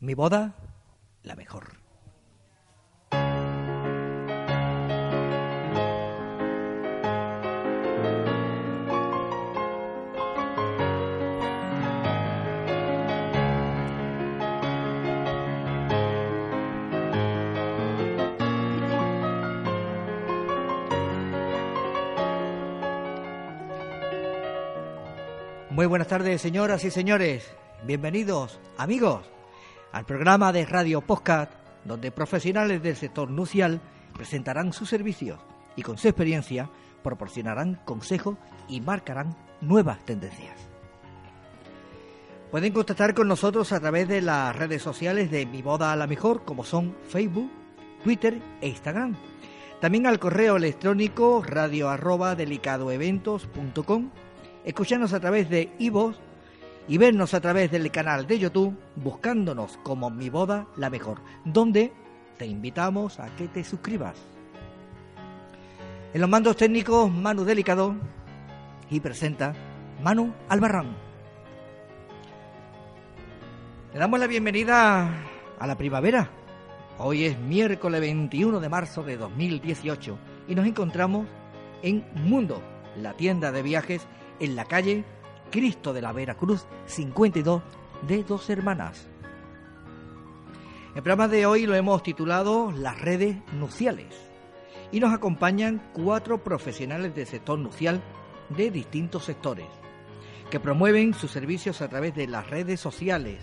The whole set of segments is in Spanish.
Mi boda, la mejor. Muy buenas tardes, señoras y señores. Bienvenidos, amigos, al programa de Radio Podcast, donde profesionales del sector nucial presentarán sus servicios y con su experiencia proporcionarán consejos y marcarán nuevas tendencias. Pueden contactar con nosotros a través de las redes sociales de Mi Boda a la Mejor, como son Facebook, Twitter e Instagram. También al correo electrónico radio arroba delicadoeventos.com escucharnos a través de iVoox y vernos a través del canal de YouTube buscándonos como Mi Boda la Mejor, donde te invitamos a que te suscribas. En los mandos técnicos, Manu Delicado y presenta Manu Albarrán. Le damos la bienvenida a la primavera. Hoy es miércoles 21 de marzo de 2018 y nos encontramos en Mundo, la tienda de viajes en la calle Cristo de la Veracruz 52 de Dos Hermanas. El programa de hoy lo hemos titulado Las redes nuciales y nos acompañan cuatro profesionales del sector nucial de distintos sectores que promueven sus servicios a través de las redes sociales.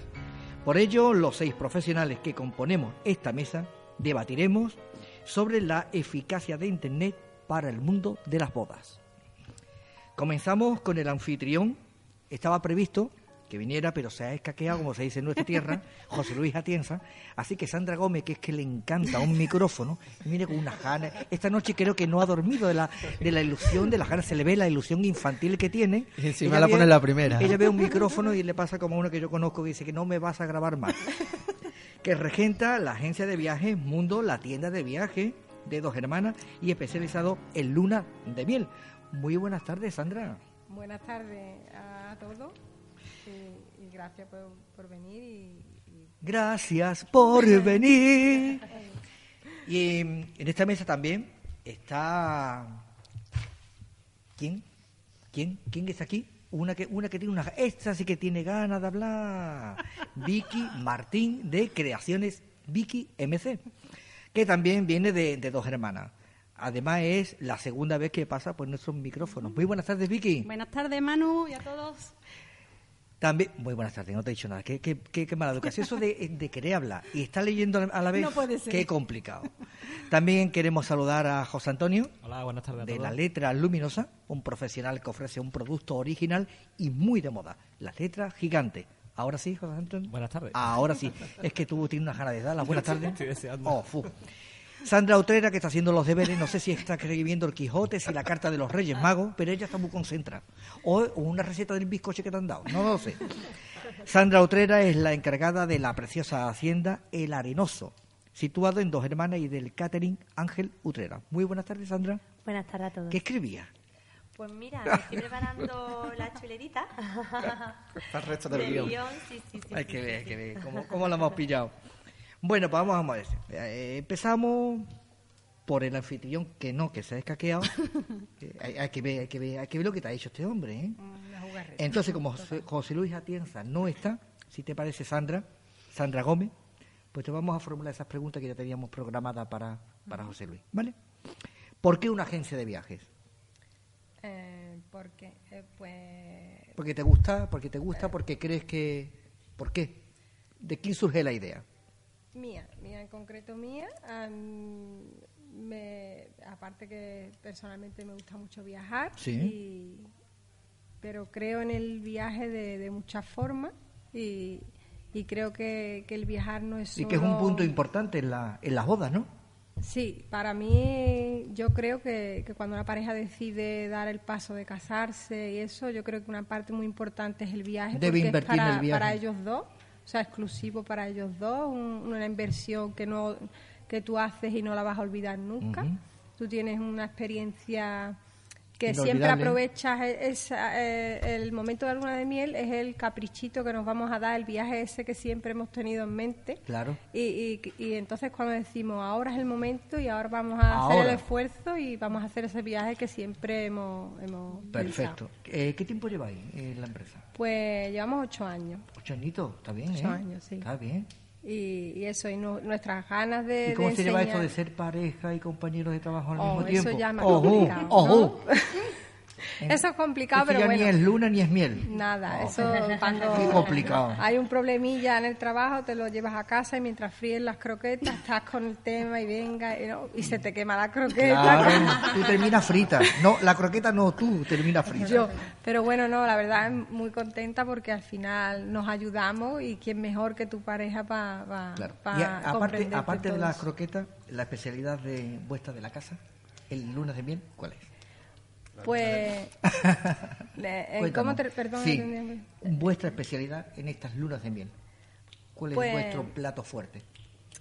Por ello, los seis profesionales que componemos esta mesa debatiremos sobre la eficacia de Internet para el mundo de las bodas. Comenzamos con el anfitrión. Estaba previsto que viniera, pero se ha escaqueado, como se dice en nuestra tierra, José Luis Atienza. Así que Sandra Gómez, que es que le encanta un micrófono, viene con unas ganas. Esta noche creo que no ha dormido de la, de la ilusión, de las ganas, se le ve la ilusión infantil que tiene. Y encima la pone la primera. Ella ve un micrófono y le pasa como a uno que yo conozco que dice que no me vas a grabar más. Que regenta la agencia de viajes Mundo, la tienda de viajes de dos hermanas y especializado en luna de miel. Muy buenas tardes, Sandra. Buenas tardes a todos y, y gracias por, por venir. Y, y- Gracias por venir. Y en esta mesa también está. ¿Quién? ¿Quién? ¿Quién está aquí? Una que, una que tiene una. Esta sí que tiene ganas de hablar. Vicky Martín de Creaciones Vicky MC, que también viene de, de dos hermanas. Además es la segunda vez que pasa por nuestros micrófonos. Muy buenas tardes, Vicky. Buenas tardes, Manu, y a todos. También, muy buenas tardes, no te he dicho nada. Qué, qué, qué, qué mala educación. Eso de, de querer hablar y estar leyendo a la vez, No puede ser. qué complicado. También queremos saludar a José Antonio, Hola, buenas tardes a de todos. la letra luminosa, un profesional que ofrece un producto original y muy de moda. Las letras gigantes. Ahora sí, José Antonio. Buenas tardes. Ahora sí. Es que tú tienes unas ganas de dar las buenas tardes. Estoy deseando. Oh, fu. Sandra Utrera, que está haciendo los deberes, no sé si está escribiendo el Quijote, si la carta de los Reyes Magos, pero ella está muy concentrada. O una receta del bizcoche que te han dado, no lo sé. Sandra Utrera es la encargada de la preciosa hacienda El Arenoso, situado en Dos Hermanas y del catering Ángel Utrera. Muy buenas tardes, Sandra. Buenas tardes a todos. ¿Qué escribía? Pues mira, me estoy preparando la chulerita. Está el resto del guion. guion, sí, sí, sí. Hay sí, que sí, ver, hay que ver cómo, cómo lo hemos pillado. Bueno, pues vamos a ver. Eh, empezamos por el anfitrión que no, que se ha escaqueado. Eh, hay, hay que ver, hay que ver, hay que ver lo que te ha dicho este hombre. ¿eh? Jugarreta. Entonces, como José, José Luis Atienza no está, si te parece Sandra, Sandra Gómez, pues te vamos a formular esas preguntas que ya teníamos programadas para, para José Luis. ¿Vale? ¿Por qué una agencia de viajes? Eh, porque, eh, pues, ¿Porque te gusta? ¿Porque te gusta? ¿Porque crees que...? ¿Por qué? ¿De quién surge la idea? Mía, mía en concreto mía. me, aparte que personalmente me gusta mucho viajar. Sí. y- pero creo en el viaje de, de muchas formas y, y creo que, que el viajar no es Y que es un punto importante en, la, en las bodas, ¿no? Sí, para mí yo creo que, que cuando una pareja decide dar el paso de casarse y eso, yo creo que una parte muy importante es el viaje. Debe porque invertir es en para, el viaje. para ellos dos, o sea, exclusivo para ellos dos, un- una inversión que no que tú haces y no la vas a olvidar nunca. Tú tienes una experiencia que siempre aprovechas e- esa, eh, el momento de la luna de miel es el caprichito que nos vamos a dar, el viaje ese que siempre hemos tenido en mente. Claro. Y, y, y entonces cuando decimos ahora es el momento y ahora vamos a hacer el esfuerzo y vamos a hacer ese viaje que siempre hemos, hemos Perfecto. Eh, ¿Qué tiempo lleváis en la empresa? Pues llevamos ocho años Ocho añitos, está bien, Ocho ¿eh? años, sí. Está bien. Y, y eso, y nu- nuestras ganas de... ¿Y cómo de se lleva esto de ser pareja y compañeros de trabajo al Oh, mismo eso tiempo? ya más complicado. ¿no? Eso es complicado, Es que pero ya bueno. ni es luna ni es miel. Nada, Oh, eso cuando Qué complicado. hay un problemilla en el trabajo, te lo llevas a casa y mientras fríes las croquetas estás con el tema y venga y, no, y se te quema la croqueta. Claro, tú terminas frita. No, la croqueta no, tú terminas frita. Yo, pero bueno, no, la verdad es muy contenta porque al final nos ayudamos y quién mejor que tu pareja para Claro. Y a- aparte, aparte de todo las croquetas, la especialidad de vuestra de la casa, el lunes de miel, ¿cuál es? Pues, le- eh, ¿cómo te, perdón, Sí, vuestra especialidad en estas lunas de miel. ¿Cuál es Pues- vuestro plato fuerte?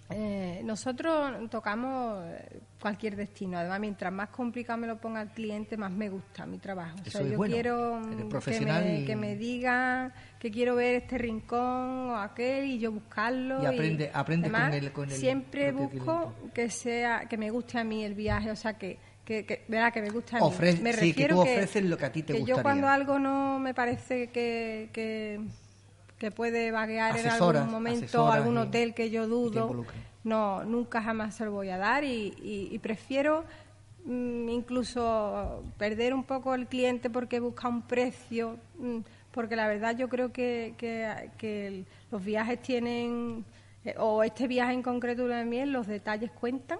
Eh, nosotros tocamos eh, cualquier destino. Además, mientras más complicado me lo ponga el cliente, más me gusta mi trabajo. O Eso sea, es yo bueno. quiero que profesional me, y- que me digan que quiero ver este rincón o aquel y yo buscarlo. Y aprende- aprende con el- con el siempre busco que sea que me guste a mí el viaje, o sea que que, que, verá, que me gusta a mí. Ofre- me sí, que refiero tú ofreces lo que a ti te que gustaría. yo cuando algo no me parece que, que, que puede vaguear en Asesoras, algún momento, algún hotel que yo dudo, no, nunca jamás se lo voy a dar y, y- y prefiero mm, incluso perder un poco el cliente porque busca un precio, mm, porque la verdad yo creo que, que- que los viajes tienen, eh, o este viaje en concreto de miel, los detalles cuentan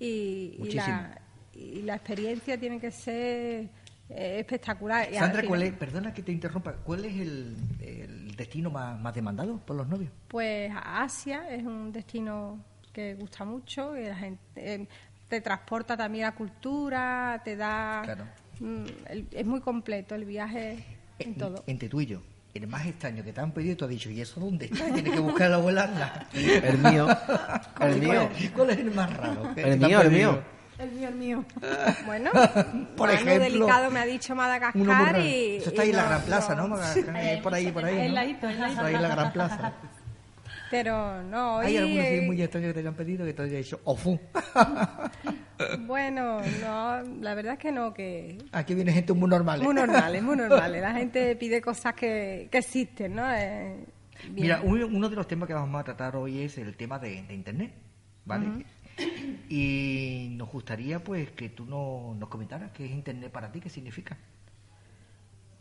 y, y la, y la experiencia tiene que ser eh, espectacular. Y Sandra, final- ¿cuál es, perdona que te interrumpa, ¿cuál es el, el destino más, más demandado por los novios? Pues Asia es un destino que gusta mucho y la gente eh, te transporta también la cultura, te da Claro. mm, el- es muy completo el viaje en Eh, todo. Entre tú y yo, el más extraño que te han pedido, tú has dicho, ¿y eso dónde está? Tienes que buscar la abuela. El mío. El mío. ¿Cuál es el más raro? que El mío, el mío. El mío, el mío. Bueno, Por Manu ejemplo, delicado me ha dicho Madagascar y Eso está ahí en la Gran Plaza, ¿no? no. Madagascar, eh, por ahí, por ahí. El ¿no? ladito, el ladito. Por ahí en la Gran Plaza. Pero no, hoy ¿Hay algunos eh, muy extraños que te hayan pedido que te haya dicho, ofu? bueno, no, la verdad es que no, que Aquí viene gente muy normal. ¿eh? muy normales, muy normales. La gente pide cosas que, que existen, ¿no? Eh. Mira, un- uno de los temas que vamos a tratar hoy es el tema de, de Internet, ¿vale? Y nos gustaría pues que tú no- nos comentaras qué es Internet para ti, qué significa.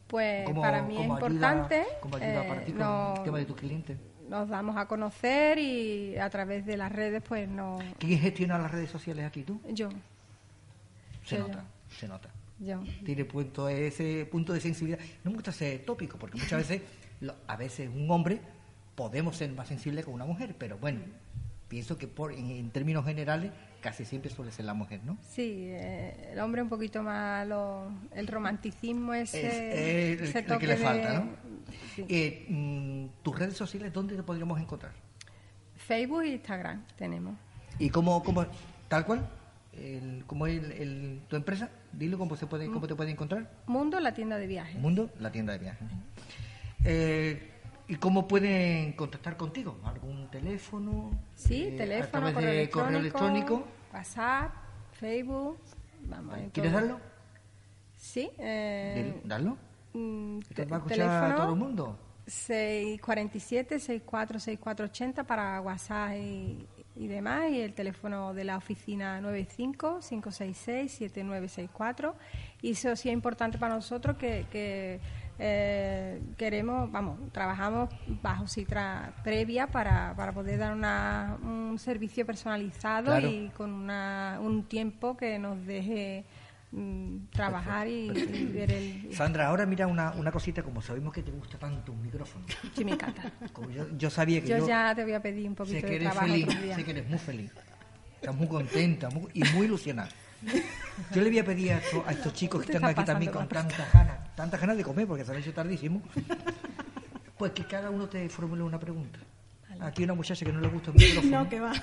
Pues ¿Cómo- para mí es ayuda- importante. ¿Cómo ayuda eh, para ti con nos- el tema de tus clientes? nos damos a conocer y a través de las redes pues no ¿Quién gestiona las redes sociales aquí tú? yo Se nota, se nota. yo Tiene punto, ese punto de sensibilidad. No me gusta ser tópico, porque muchas veces, lo- a veces un hombre podemos ser más sensibles que una mujer, pero bueno, pienso que por, en, en términos generales casi siempre suele ser la mujer, ¿no? sí eh, el hombre un poquito más lo- el romanticismo ese, Es, es ese el, que le falta, de- ¿no? sí. Eh, mm, ¿Tus redes sociales dónde te podríamos encontrar? Facebook e Instagram tenemos ¿Y cómo, cómo tal cual? El, ¿Cómo es el, el- tu empresa? Dilo cómo, se puede, cómo te puede encontrar. Mundo la tienda de viajes Mundo, la tienda de viajes. Eh, ¿Y cómo pueden contactar contigo? ¿Algún teléfono? sí Eh, teléfono a través correo, de correo electrónico. WhatsApp Facebook vamos ¿Quieres todo. darlo? sí eh, ¿Darlo? mm, ¿Te va a escuchar teléfono todo el mundo? 647-646480 para WhatsApp y, y demás. Y el teléfono de la oficina 95-566-7964. Y eso sí es importante para nosotros que, que, eh, queremos, vamos, trabajamos bajo cifra previa para, para poder dar una, un servicio personalizado Claro. y con una, un tiempo que nos deje mm, trabajar y, y ver el... Sandra, ahora mira una, una cosita, como sabemos que te gusta tanto un micrófono. Sí, me encanta. Como yo, yo sabía que Yo, yo, ya te voy a pedir un poquito sé que de eres trabajo feliz, otro día. sé que eres muy feliz. Estás muy contenta muy- y muy ilusionada. Yo le voy a pedir a estos, a estos chicos que están está aquí también con tantas ganas, tantas ganas de comer, porque se han hecho tardísimo, pues que cada uno te formule una pregunta. Aquí hay una muchacha que no le gusta el micrófono. No, que va.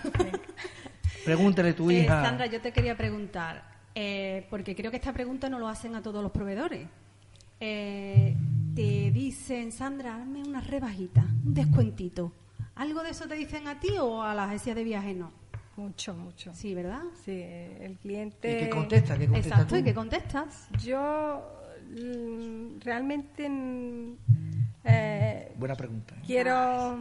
Pregúntale a tu Eh, hija. Sandra, yo te quería preguntar, Eh, porque creo que esta pregunta no lo hacen a todos los proveedores. Eh, te dicen, Sandra, hazme una rebajita, un descuentito. ¿Algo de eso te dicen a ti o a la agencia de viajes no? Mucho, mucho. Sí, ¿verdad? Sí, el ¿Y cliente... qué contesta? ¿Qué contesta Exacto, tú? ¿y qué contestas? Yo mm, realmente mm, eh, Buena pregunta. ¿eh? quiero...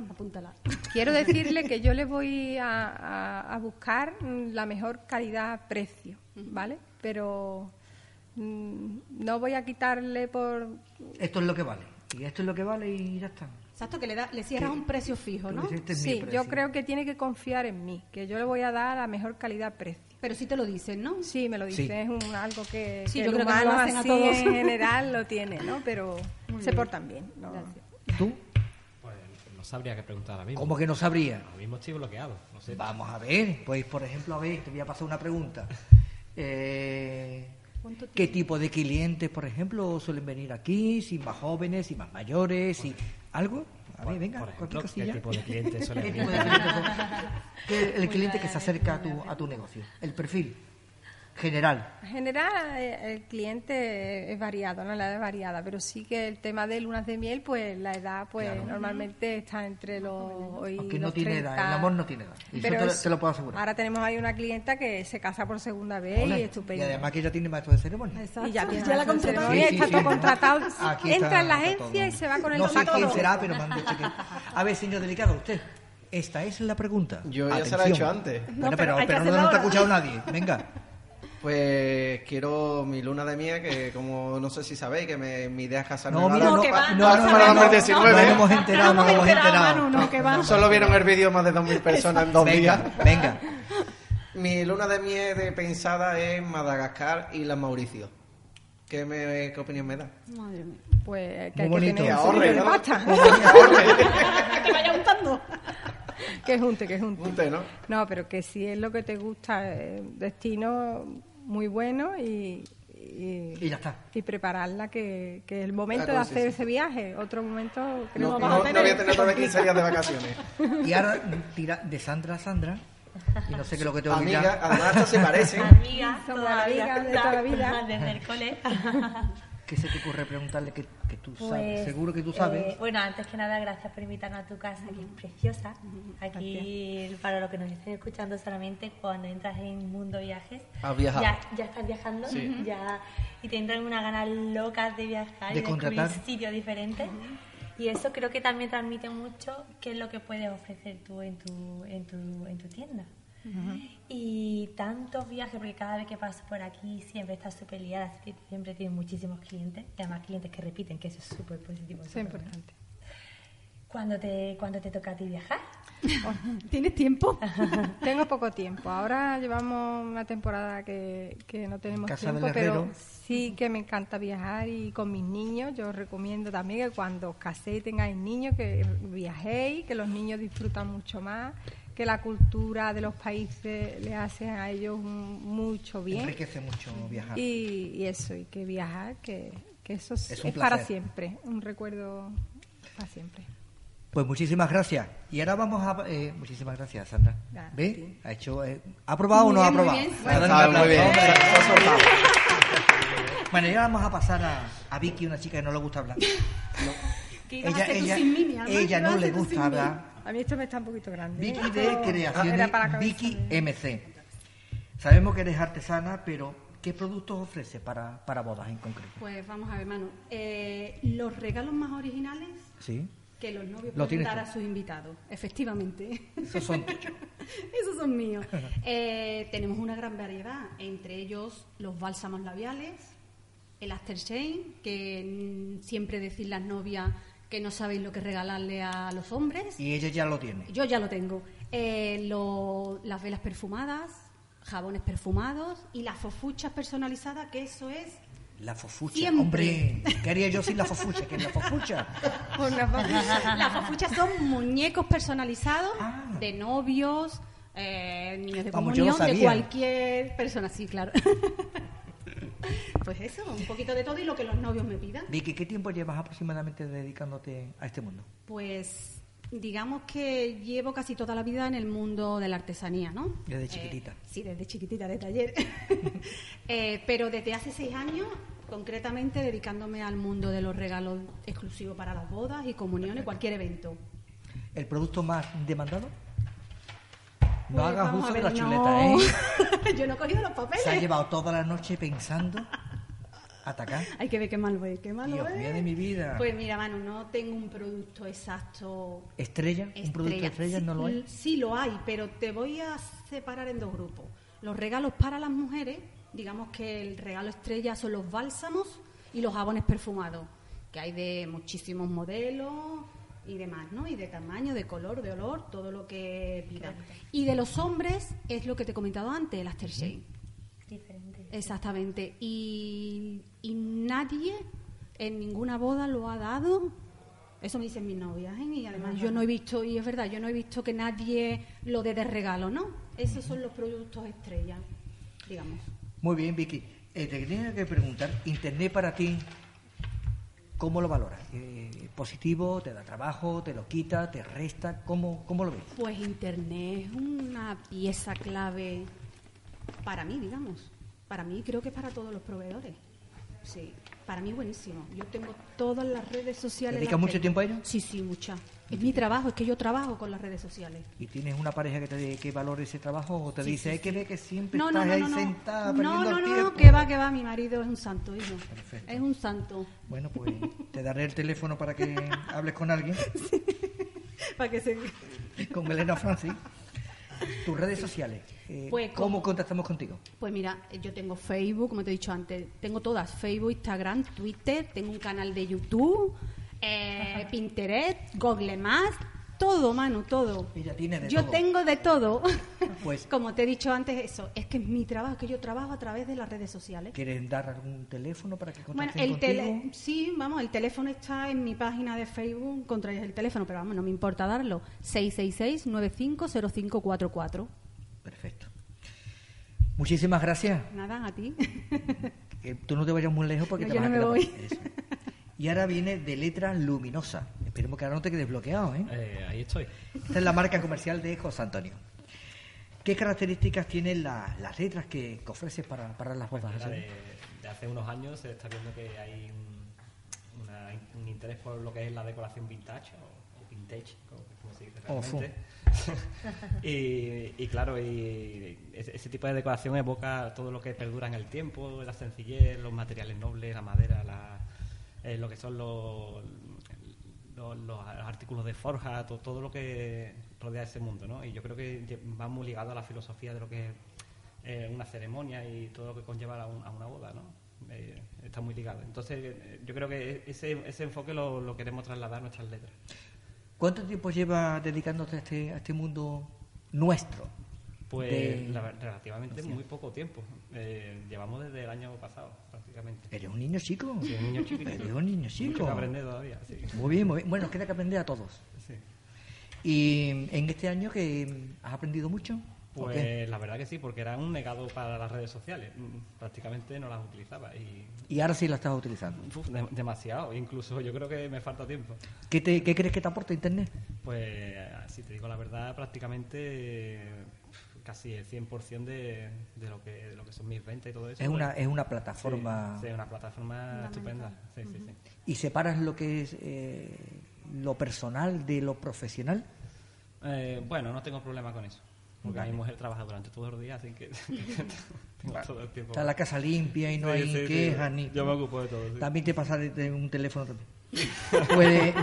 Apúntala. Quiero decirle que yo le voy a, a- a buscar mm, la mejor calidad-precio, ¿vale? Pero mm, no voy a quitarle por... Esto es lo que vale. Y esto es lo que vale y ya está. Exacto, que le, da, le cierras un precio fijo, ¿no? Sí, precio. yo creo que tiene que confiar en mí, que yo le voy a dar la mejor calidad-precio. Pero sí te lo dicen, ¿no? Sí, me lo dice, Sí. es un, algo que, Sí, que yo el creo que lo humano hacen a así todos. en general lo tiene, ¿no? Pero Muy se bien. portan bien. ¿no? Gracias. ¿Tú? Pues no sabría qué preguntar ahora mismo. ¿Cómo que no sabría? Ahora mismo estoy bloqueado. No sé. Vamos a ver. Pues, por ejemplo, a ver, te voy a pasar una pregunta. Eh, ¿Cuánto ¿Qué tipo de clientes, por ejemplo, suelen venir aquí? ¿Si más jóvenes, si más mayores? si ¿Algo? A ver, venga, ejemplo, cualquier cosilla. ¿qué tipo de clientes suele ¿Qué tipo de? ¿Qué- el cliente que se acerca a tu, a tu negocio. El perfil general. En general, eh, el cliente es variado, ¿no? La edad es variada, pero sí que el tema de lunas de miel, pues la edad, pues normalmente está entre los. y Aunque no los tiene 30. edad, el amor no tiene edad. Y eso Pero te, lo- es- te lo puedo asegurar. Ahora tenemos ahí una clienta que se casa por segunda vez Ole, y estupendo. Y además que ella tiene maestro de ceremonia. Exacto. Y ya tiene la la contratado. contratado. Sí, está sí, todo sí. contratado. Aquí Entra está- en la agencia todo. y se va con el No sé quién todo. será, pero me han dicho que... A ver, señor delicado, usted. Esta es la pregunta. Yo ya se la he Atención. hecho antes. Bueno, No, pero pero, pero no, no te ha escuchado nadie. Venga. Pues quiero mi luna de miel, que como no sé si sabéis, que me, mi idea es casarme No, mira, no, no, pa- no, no, no, no, 2019. no hemos enterado, no hemos enterado. Manu, no, que va. Solo vieron el vídeo más de 2.000 personas en dos días. Venga. Mi luna de miel de pensada es Madagascar y las Mauricios. ¿Qué, me, ¿Qué opinión me da? Madre mía. Pues Muy que hay que bonito. tener Que un ahorre, ¿no? pasta. que vaya untando. que junte, que junte. Un té, ¿no? No, pero que si es lo que te gusta, eh, destino muy bueno y, y, Y ya está. y prepararla, que, que el momento Ah, de sí, hacer sí. ese viaje, otro momento creo No, que no, no voy a tener otra vez 15 días de vacaciones. Y ahora tira de Sandra a Sandra. Y no sé qué es lo que te voy a Amiga, además se parece. Amiga, Somos todavía, amigas de toda la vida. Desde el cole. ¿Qué se te ocurre preguntarle que, que tú sabes? Pues, Seguro que tú sabes. eh, bueno, antes que nada, gracias por invitarnos a tu casa, que es preciosa. Aquí, para los que nos estén escuchando solamente, cuando entras en Mundo Viajes, Has viajado. ya, ya estás viajando ya, y te entran unas ganas locas de viajar De y descubrir contratar. sitios diferentes. Y eso creo que también transmite mucho qué es lo que puedes ofrecer tú en tu, en tu, en tu tienda. Y tantos viajes, porque cada vez que paso por aquí siempre estás súper liada, siempre tienes muchísimos clientes, y además clientes que repiten, que eso es súper positivo. Es importante. ¿Cuándo te, ¿Cuándo te toca a ti viajar? ¿Tienes tiempo? Tengo poco tiempo. Ahora llevamos una temporada que, que no tenemos Casa tiempo, pero sí que me encanta viajar y con mis niños. Yo os recomiendo también que cuando os caséis y tengáis niños, que viajéis, que los niños disfrutan mucho más, que la cultura de los países le hace a ellos un- mucho bien. Enriquece mucho viajar. Y, y eso, y que viajar, que, que eso es, Es un es para siempre, un recuerdo para siempre. Pues muchísimas gracias. Y ahora vamos a... eh, muchísimas gracias, Sandra. ¿Ve? sí. ¿Ha hecho... eh, ¿Ha aprobado o no ha muy aprobado? bien. Muy. Bueno, y ahora vamos a pasar a, a Vicky, una chica que no le gusta hablar. ¿Qué ibas a Ella, ella, sin mí, mi alma? ella ¿Qué no le gusta hablar. A mí esto me está un poquito grande. ¿eh? Vicky de Creaciones cabeza Vicky de- MC. Sabemos que eres artesana, pero ¿qué productos ofrece para, para bodas en concreto? Pues vamos a ver, Manu. Eh, los regalos más originales Sí, que los novios Lo pueden dar tú. a sus invitados. Efectivamente. esos son tuyos. Esos son míos. Eh, tenemos una gran variedad, entre ellos los bálsamos labiales, el aftershave, que mm, siempre decir las novias que no sabéis lo que regalarle a los hombres. Y ella ya lo tiene. Yo ya lo tengo. Eh, lo- las velas perfumadas, jabones perfumados y las fofuchas personalizadas, que eso es La fofucha. Siempre. Hombre, ¿qué haría yo sin la fofucha? ¿Qué es la fofucha? Las fofuchas son muñecos personalizados Ah. de novios, eh, niños de Vamos, comunión, de cualquier persona, sí, claro. pues eso, un poquito de todo y lo que los novios me pidan. Vicky, ¿qué tiempo llevas aproximadamente dedicándote a este mundo? Pues digamos que llevo casi toda la vida en el mundo de la artesanía, ¿no? Desde Eh, chiquitita. sí, desde chiquitita, de taller. Eh, pero desde hace seis años, concretamente dedicándome al mundo de los regalos exclusivos para las bodas y comuniones, cualquier evento. ¿El producto más demandado? No hagas uso a de ver, la no. chuleta, ¿eh? Yo no he cogido los papeles. Se ha llevado toda la noche pensando atacar. Hay que ver qué mal voy, qué mal Dios voy. mío de mi vida. Pues mira, Manu, no tengo un producto exacto. ¿Estrella? ¿Un producto estrella Sí, no lo hay? Sí lo hay, pero te voy a separar en dos grupos. Los regalos para las mujeres, digamos que el regalo estrella son los bálsamos y los jabones perfumados, que hay de muchísimos modelos y demás, ¿no? Y de tamaño, de color, de olor, todo lo que pidas. Y de los hombres es lo que te he comentado antes, el aftershave. Diferente. Exactamente. Y, y nadie en ninguna boda lo ha dado. Eso me dicen mis novias, ¿eh? Y además yo no he visto, y es verdad, yo no he visto que nadie lo dé de regalo, ¿no? Esos son los productos estrella, digamos. Muy bien, Vicky. Eh, te tenía que preguntar, Internet para ti, ¿cómo lo valoras? Eh, ¿Positivo? ¿Te da trabajo? ¿Te lo quita? ¿Te resta? ¿Cómo, cómo lo ves? Pues Internet es una pieza clave para mí, digamos. Para mí creo que es para todos los proveedores. Sí, para mí buenísimo. Yo tengo todas las redes sociales. ¿Dedicas mucho tengo. tiempo a ello? Sí, sí, mucha. Es mi trabajo, es que yo trabajo con las redes sociales. ¿Y tienes una pareja que te que valore ese trabajo o te Sí, dice, sí, hay que ver que siempre No, estás no, ahí no, no. sentada No, perdiendo no, no, tiempo? que va, que va, mi marido es un santo, hijo. Perfecto. Es un santo. Bueno, pues te daré el teléfono para que hables con alguien, Para que se... con Elena Francis. Tus redes sociales, eh, Pues, ¿cómo contactamos contigo? Pues mira, yo tengo Facebook, como te he dicho antes, tengo todas, Facebook, Instagram, Twitter, tengo un canal de YouTube, eh, Pinterest, Google Maps, todo, mano, todo. Ella tiene de yo todo. tengo de todo. Pues- como te he dicho antes, eso, es que es mi trabajo, que yo trabajo a través de las redes sociales. ¿Quieres dar algún teléfono para que Bueno, el contigo? tele, sí, vamos, el teléfono está en mi página de Facebook, contraes el teléfono, pero vamos, no me importa darlo. 666-950544. Perfecto. Muchísimas gracias. Nada, a ti. Que tú no te vayas muy lejos porque No, te yo vas no a me quedar voy. Y ahora viene de letra luminosa. Esperemos que ahora no te quedes bloqueado, ¿eh? Eh, ahí estoy. Esta es la marca comercial de José Antonio. ¿Qué características tienen la- las letras que, que ofreces para, para las bodas? de, de hace unos años se está viendo que hay un, una- un interés por lo que es la decoración vintage o, o vintage, como, como se dice Oh, realmente. y, y claro, y ese, ese tipo de decoración evoca todo lo que perdura en el tiempo, la sencillez, los materiales nobles, la madera, la- eh, lo que son los, los, los artículos de forja, to- todo lo que rodea ese mundo, ¿no? Y yo creo que va muy ligado a la filosofía de lo que es eh, una ceremonia y todo lo que conlleva a, un- a una boda, ¿no? Eh, está muy ligado. Entonces, eh, yo creo que ese, ese enfoque lo, lo queremos trasladar a nuestras letras. ¿Cuánto tiempo llevas dedicándote a este, a este mundo nuestro? Pues De- la ver- relativamente muy poco tiempo. Eh, llevamos desde el año pasado, prácticamente. Eres un niño chico. Sí, un niño chiquitito. Eres un niño Mucho chico. que aprender todavía, sí. Muy bien, muy bien. Bueno, queda que aprender a todos. Sí. ¿Y en este año que has aprendido mucho? Pues la verdad que sí, porque era un negado para las redes sociales. Mm, Prácticamente no las utilizaba y Y ahora sí la estás utilizando. uf, de- demasiado. Incluso yo creo que me falta tiempo. ¿Qué, te- qué crees que te aporta Internet? Pues si te digo la verdad, prácticamente casi el 100% de, de, lo que, de lo que son mis ventas y todo eso. Es una, pues, es una plataforma... Sí, sí, una plataforma estupenda. Sí, sí, sí. ¿Y separas lo que es eh, lo personal de lo profesional? Eh, bueno, no tengo problema con eso. Porque mi mujer trabaja durante todo el día, así que tengo todo el tiempo. Está la casa limpia y no Sí, hay sí, sí. quejas ni... Yo me ocupo de todo. sí. También te pasa de, de un teléfono también. pues,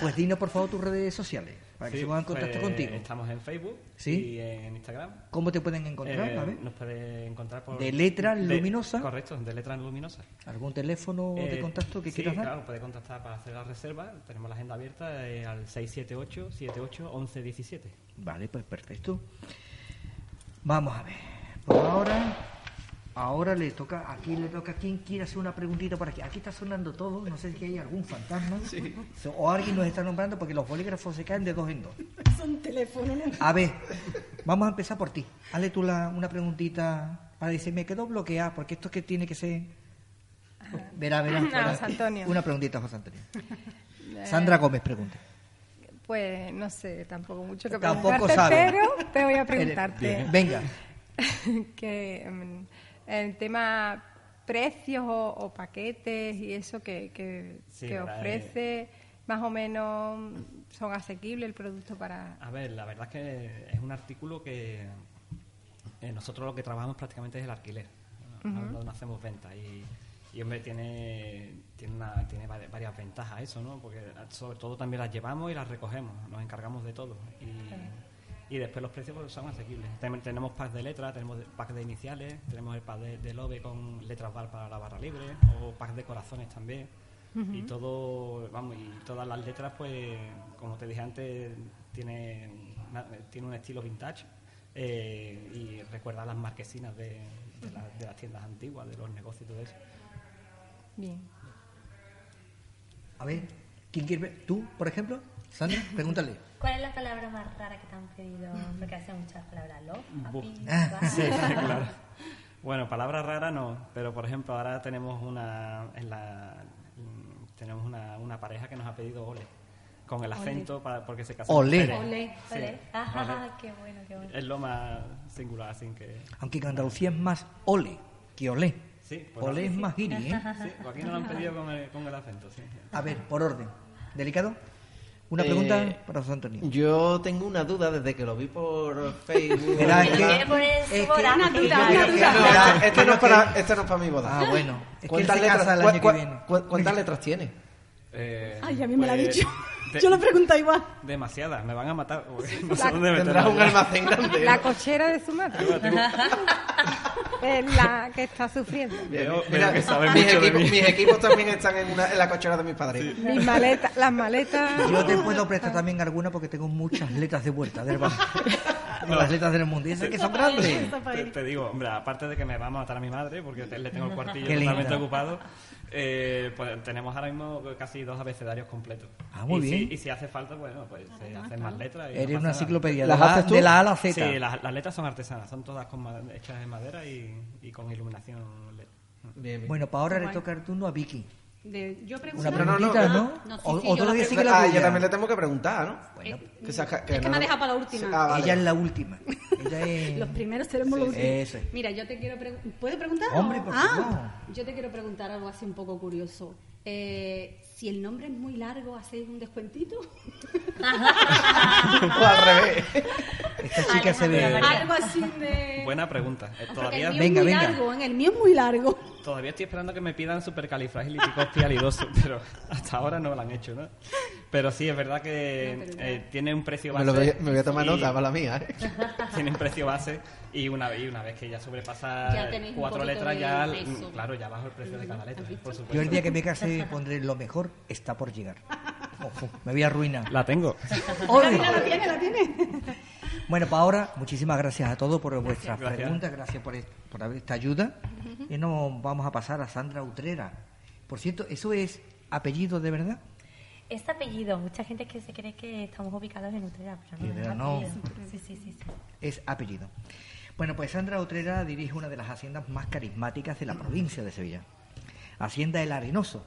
pues dinos por favor tus redes sociales para que se pongan en contacto pues, contigo. Estamos en Facebook Sí. y en Instagram. ¿Cómo te pueden encontrar? Eh, A ver. nos puede encontrar por... ¿De letra de- luminosa? Correcto, de letra luminosa. ¿Algún teléfono de Eh, contacto que sí, quieras dar? claro, puede contactar para hacer la reserva. Tenemos la agenda abierta eh, al 678 78 11 17. Vale, pues perfecto. Vamos a ver. Pues ahora, ahora le toca, aquí le toca a quien quiera hacer una preguntita por aquí. Aquí está sonando todo, no sé si hay algún fantasma. O alguien nos está nombrando porque los bolígrafos se caen de dos en dos. Son teléfonos. A ver, vamos a empezar por ti. Hazle tú la- una preguntita para decir, me quedo bloqueada, porque esto que tiene que ser... Verá, verá. A verá. José Antonio. Una preguntita, José Antonio. Sandra Gómez pregunta. Pues no sé, tampoco mucho que Tampoco preguntarte, sabe. pero te voy a preguntarte Venga. que mm, el tema precios o, o paquetes y eso que, que, Sí, que ofrece, más o menos son asequibles el producto para... A ver, la verdad es que es un artículo que eh, nosotros lo que trabajamos prácticamente es el alquiler. No, no- no hacemos venta y, y, hombre, tiene, tiene, una, tiene vari- varias ventajas eso, ¿no? Porque sobre todo también las llevamos y las recogemos, nos encargamos de todo. Y, y después los precios pues, son asequibles. Tem- tenemos packs de letras, tenemos packs de iniciales, tenemos el pack de, de Love con letras bar para la barra libre o packs de corazones también. Y todo, vamos, y todas las letras, pues, como te dije antes, tiene, una- tiene un estilo vintage eh, y recuerda las marquesinas de, de la- de las tiendas antiguas, de los negocios y todo eso. Bien. A ver, ¿quién quiere ver? ¿Tú, por ejemplo? Sandra, pregúntale. ¿Cuál es la palabra más rara que te han pedido? Porque hacen muchas palabras. Love, happy, Ah. Sí, claro. Bueno, palabras raras no, pero por ejemplo ahora tenemos una en la tenemos una, una pareja que nos ha pedido ole con el acento para, porque se casó Olé. Ole, Sí, ole. Ajá, ole. qué bueno, qué bueno. Es lo más singular, así que Aunque en Andalucía es más ole que olé. sí, pues Olé no, es más guiri, ¿eh? sí, pues aquí nos lo han pedido con el, con el acento, sí. A ver, por orden. ¿Delicado? Una Eh, pregunta para José Antonio. Yo tengo una duda desde que lo vi por Facebook. Es que- Quiere poner su es que- boda. Una duda, que- este, no es que- para, este no es para mi boda. Ah, bueno. Es que ¿Cuántas letras, casa el año que cua- viene. cua- ¿Cuántas letras tiene? Eh, Ay, a mí me lo ha pues, dicho. de- Yo lo pregunto igual. Demasiadas, me van a matar. no sé La- dónde Tendrás un almacén grande. La ¿no? cochera de su madre es la que está sufriendo. Veo, Mira, veo que sabe mis, mucho de equipos, mí. mis equipos también están en, una- en la cochera de mis padres. Mis maletas, las maletas... Yo te puedo prestar también alguna porque tengo muchas letras de vuelta del banco. Las letras del mundo. Y esas que son grandes. Te, te digo, hombre, aparte de que me va a matar a mi madre, porque te- le tengo el cuartillo Qué linda. totalmente ocupado, eh, pues tenemos ahora mismo casi dos abecedarios completos. Ah, muy y bien. Si, y si hace falta, bueno, pues se hacen más letras. y no Eres pasa una enciclopedia. De ¿Las la, haces tú? de la A a la Z. Sí, las, las letras son artesanas, son todas con hechas en madera y, y con iluminación LED. Bien, bien. Bueno, para ahora le toca el turno a Vicky. De, yo Una pregunto. no, preguntita, no. ¿no? No, sí, sí, o yo todavía la sigue la Ah, yo también le tengo que preguntar, ¿no? Bueno, Que saca- es que no, me ha dejado para la última. Ah, vale. ella es la última. Ella es... Los primeros seremos los últimos. Mira, yo te quiero preguntar. ¿Puedo preguntar? Hombre, por ah, yo te quiero preguntar algo así un poco curioso. Eh, si el nombre es muy largo, ¿hacéis un descuentito? o al revés. Esta chica se ve... María. algo así de. Buena pregunta. Eh, todavía, el mío Venga, es muy venga. largo, en el mío es muy largo. todavía estoy esperando que me pidan supercalifragilipicospialidoso, pero hasta ahora no lo han hecho, ¿no? Pero sí, es verdad que eh, tiene un precio Me, base. lo voy, me voy a tomar y- nota para la mía, ¿eh? tiene un precio base y una vez, y una vez que ya sobrepasa Ya cuatro letras, ya, peso. mm, claro, ya bajo el precio de cada letra, por supuesto. Yo el día que me case pondré lo mejor está por llegar. Ojo, me voy a arruinar. La tengo. ¡Ole! La tiene, la tiene. Bueno, para ahora, muchísimas gracias a todos por vuestras Gracias. preguntas, gracias por, por haber- esta ayuda. Y nos vamos a pasar a Sandra Utrera. Por cierto, ¿eso es apellido de verdad? Este apellido, mucha gente que se cree que estamos ubicados en Utrera, pero no, Sí, es no. sí, sí, sí. Es apellido. Bueno, pues Sandra Utrera dirige una de las haciendas más carismáticas de la provincia de Sevilla. Hacienda El Arenoso,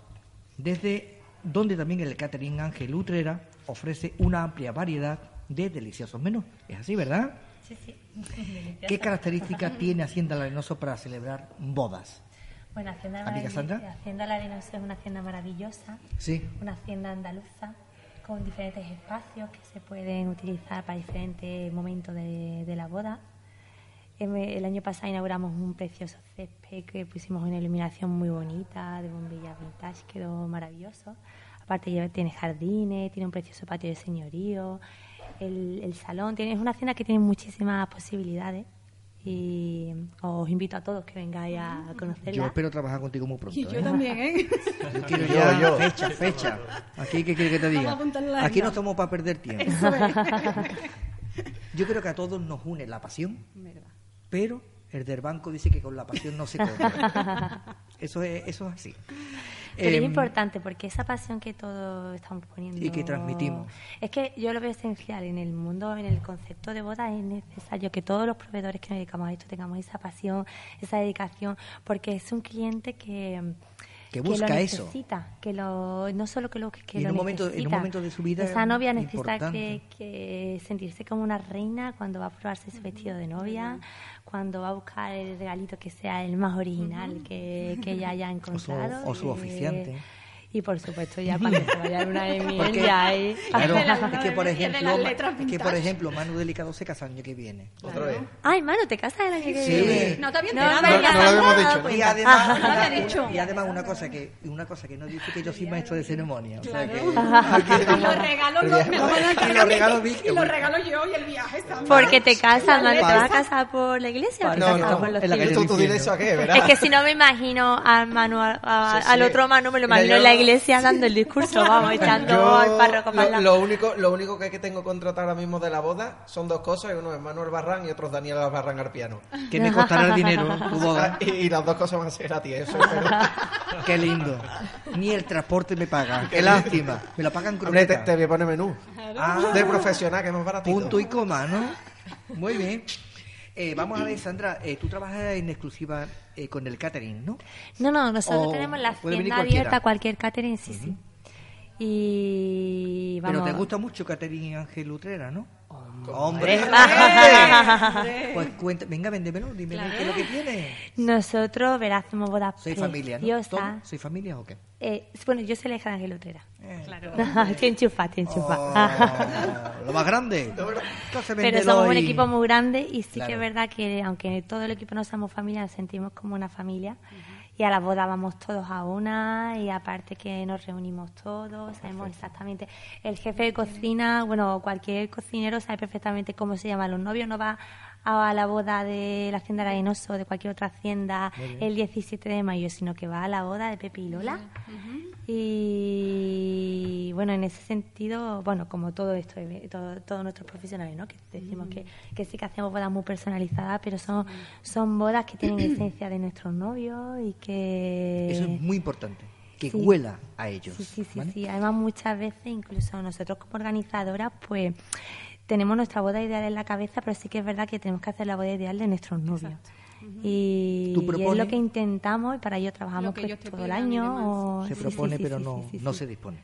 desde donde también el catering Ángel Utrera ofrece una amplia variedad de deliciosos menús. Es así, ¿verdad? Sí, sí. ¿Qué características tiene Hacienda El Arenoso para celebrar bodas? Bueno, Hacienda, Maravi- Sandra. Hacienda La Arenosa es una hacienda maravillosa, Sí. una hacienda andaluza con diferentes espacios que se pueden utilizar para diferentes momentos de, de la boda. Em, El año pasado inauguramos un precioso césped que pusimos una iluminación muy bonita, de bombillas vintage, quedó maravilloso. Aparte tiene jardines, tiene un precioso patio de señorío, el, el salón, tiene, es una hacienda que tiene muchísimas posibilidades y os invito a todos que vengáis a conocerla. Yo espero trabajar contigo muy pronto. Y yo ¿eh? también, ¿eh? Yo quiero Yo, ya yo. fecha, fecha. Aquí, ¿qué quiere que te diga? Aquí no estamos para perder tiempo. Yo creo que a todos nos une la pasión, Verdad. pero el del banco dice que con la pasión no se come. Eso es, eso es así. Pero es Em, importante porque esa pasión que todos estamos poniendo. Y que transmitimos. Es que yo lo veo esencial. En el mundo, en el concepto de boda, es necesario que todos los proveedores que nos dedicamos a esto tengamos esa pasión, esa dedicación, porque es un cliente que que lo busca eso. necesita, que lo, no solo que lo que Y en lo un momento- en un necesita. momento de su vida Esa novia necesita que, que sentirse como una reina cuando va a probarse su vestido de novia, cuando va a buscar el regalito que sea el más original que, que ella haya encontrado. o su y- oficiante. Y por supuesto ya para que se vaya una de miel Porque- ya hay... Claro, es que por ejemplo, es que por ejemplo, Manu Delicado se casa el año que viene. Otra vez. Ay, mano, te casas el año que Sí. viene. No te había No, enterado. me No, había no lo habíamos dicho. Y además, No una- dicho. y además una cosa que una cosa que no dice que yo soy maestro de ceremonia, o sea que Y lo a Y los regalos yo y el viaje también. Porque te casas, mano, ¿te vas a casar por la iglesia o te No, no. Es que si no me imagino al Manu, Sí, sí. al otro Manu, me lo imagino en la iglesia dando el discurso, vamos, echando Yo, al párroco para lo, único, lo único que tengo contratado ahora mismo de la boda son dos cosas, uno es Manuel Barran y otro es Daniel Barran al piano. que me costará el dinero tu boda. Y, y las dos cosas van a ser gratis, eso. pero- Qué lindo. Ni el transporte me paga. Qué lástima. Me lo pagan Hombre, te, te voy a poner menú. Ah, De profesional, que es más baratito. punto y coma, ¿no? Muy bien. Eh, vamos a ver, Sandra, eh, tú trabajas en exclusiva eh, con el catering, ¿no? No, no, nosotros O tenemos la tienda abierta a cualquier catering, sí, sí. Y vamos... Pero te gusta mucho catering Ángel Utrera, ¿no? Hombre, pues cuenta, venga, véndemelo, dime qué es lo que tiene. Nosotros, verás, hacemos bodas Soy familia, ¿no? ¿Todo? ¿Soy familia o qué? Eh, bueno, yo soy la hija de Ángel Utrera. Eh, te enchufa, te enchufa. oh, lo más grande. Pero somos un equipo muy grande y sí que Claro. es verdad que aunque todo el equipo no somos familia, nos sentimos como una familia. Y a la boda vamos todos a una y aparte que nos reunimos todos, sabemos exactamente. El jefe de cocina, bueno, cualquier cocinero sabe perfectamente cómo se llaman los novios. No va a la boda de la Hacienda de Arenoso o de cualquier otra hacienda el 17 de mayo, sino que va a la boda de Pepe y Lola. Y bueno, en ese sentido, bueno, como todo esto, eh, todo- todos nuestros profesionales, ¿no? Que decimos que, que sí que hacemos bodas muy personalizadas, pero son, son bodas que tienen esencia de nuestros novios y que... Eso es muy importante, que Sí. huela a ellos. Sí, sí, sí, ¿vale? sí. Además, muchas veces, incluso nosotros como organizadoras, pues tenemos nuestra boda ideal en la cabeza, pero sí que es verdad que tenemos que hacer la boda ideal de nuestros novios. Y, es lo que intentamos y para ello trabajamos pues, todo el año. o- Se propone, sí, sí, pero sí, no, sí, sí, no se dispone.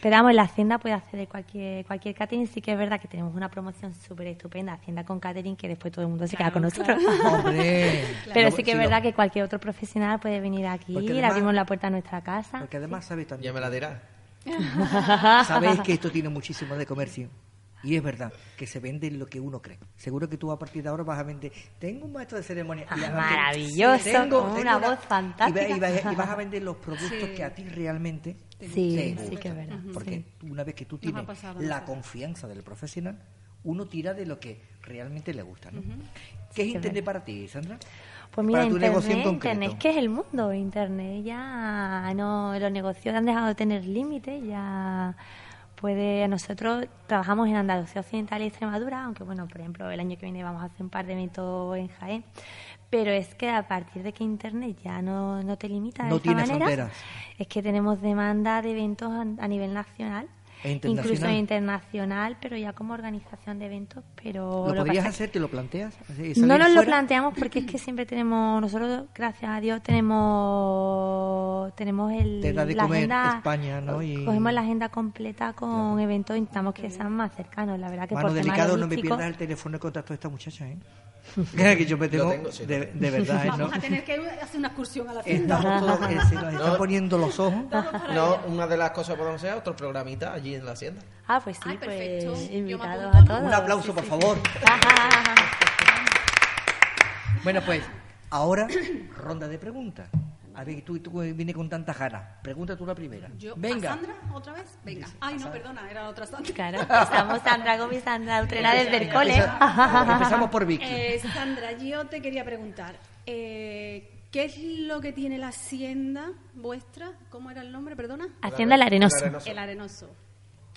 Pero vamos, la Hacienda puede hacer de cualquier, cualquier catering. Sí que es verdad que tenemos una promoción súper estupenda, Hacienda con catering, que después todo el mundo se queda con nosotros. Hombre. Pero sí que es verdad que cualquier otro profesional puede venir aquí, Porque le además- abrimos la puerta a nuestra casa. Porque además sabes también. Ya me la dirás. Sabéis que esto tiene muchísimo de comercio. Y es verdad que se vende lo que uno cree. Seguro que tú a partir de ahora vas a vender. Tengo un maestro de ceremonia. Ah, maravilloso, con una voz fantástica. Y, va- y va- y vas a vender los productos que a ti realmente Sí, te sí gustan. que es verdad, Porque sí. una vez que tú tienes pasado la confianza del profesional, uno tira de lo que realmente le gusta. ¿no? ¿Qué es es Internet para ti, Sandra? Pues mira, para tu negocio en Internet, concreto. Internet es que es el mundo. Internet ya no, los negocios han dejado de tener límites, ya puede, nosotros trabajamos en Andalucía Occidental y Extremadura, aunque bueno, por ejemplo, el año que viene vamos a hacer un par de eventos en Jaén, pero es que a partir de que Internet ya no, no te limita de No esta tiene manera, fronteras. es que tenemos demanda de eventos a, a nivel nacional. E Incluso internacional. internacional, pero ya como organización de eventos, pero ¿Lo que podrías hacer? ¿Te lo planteas? ¿Salir no nos lo planteamos porque es que siempre tenemos, nosotros, gracias a Dios, tenemos tenemos el, Te da de la comer agenda, España, ¿no? Y- cogemos la agenda completa con eventos y intentamos que sean más cercanos. La verdad que Mano por temas delicado, no me pierdas el teléfono de contacto de esta muchacha, ¿eh? que yo me tengo, tengo, sí, lo de, de verdad, ¿eh? ¿no? Vamos a tener que hacer una excursión a la tienda. Estamos todos, eh, se nos están No. poniendo los ojos. No, una de las cosas que podemos hacer es otro programita allí en la hacienda. Ah, pues sí, Ay, perfecto. pues invitados a todos. Un aplauso, por favor. Bueno, pues, ahora, ronda de preguntas. A ver, tú, tú vienes con tanta jara. Pregunta tú la primera. Yo, Venga. ¿A Sandra otra vez? Venga. Ay, no, perdona, era otra Sandra. Claro, estamos Sandra Gómez, Sandra Utrera desde el cole. Empezamos por Vicky. Eh, Sandra, yo te quería preguntar, eh, ¿qué es lo que tiene la hacienda vuestra? ¿Cómo era el nombre, perdona? Hacienda El Arenoso. El Arenoso. El Arenoso.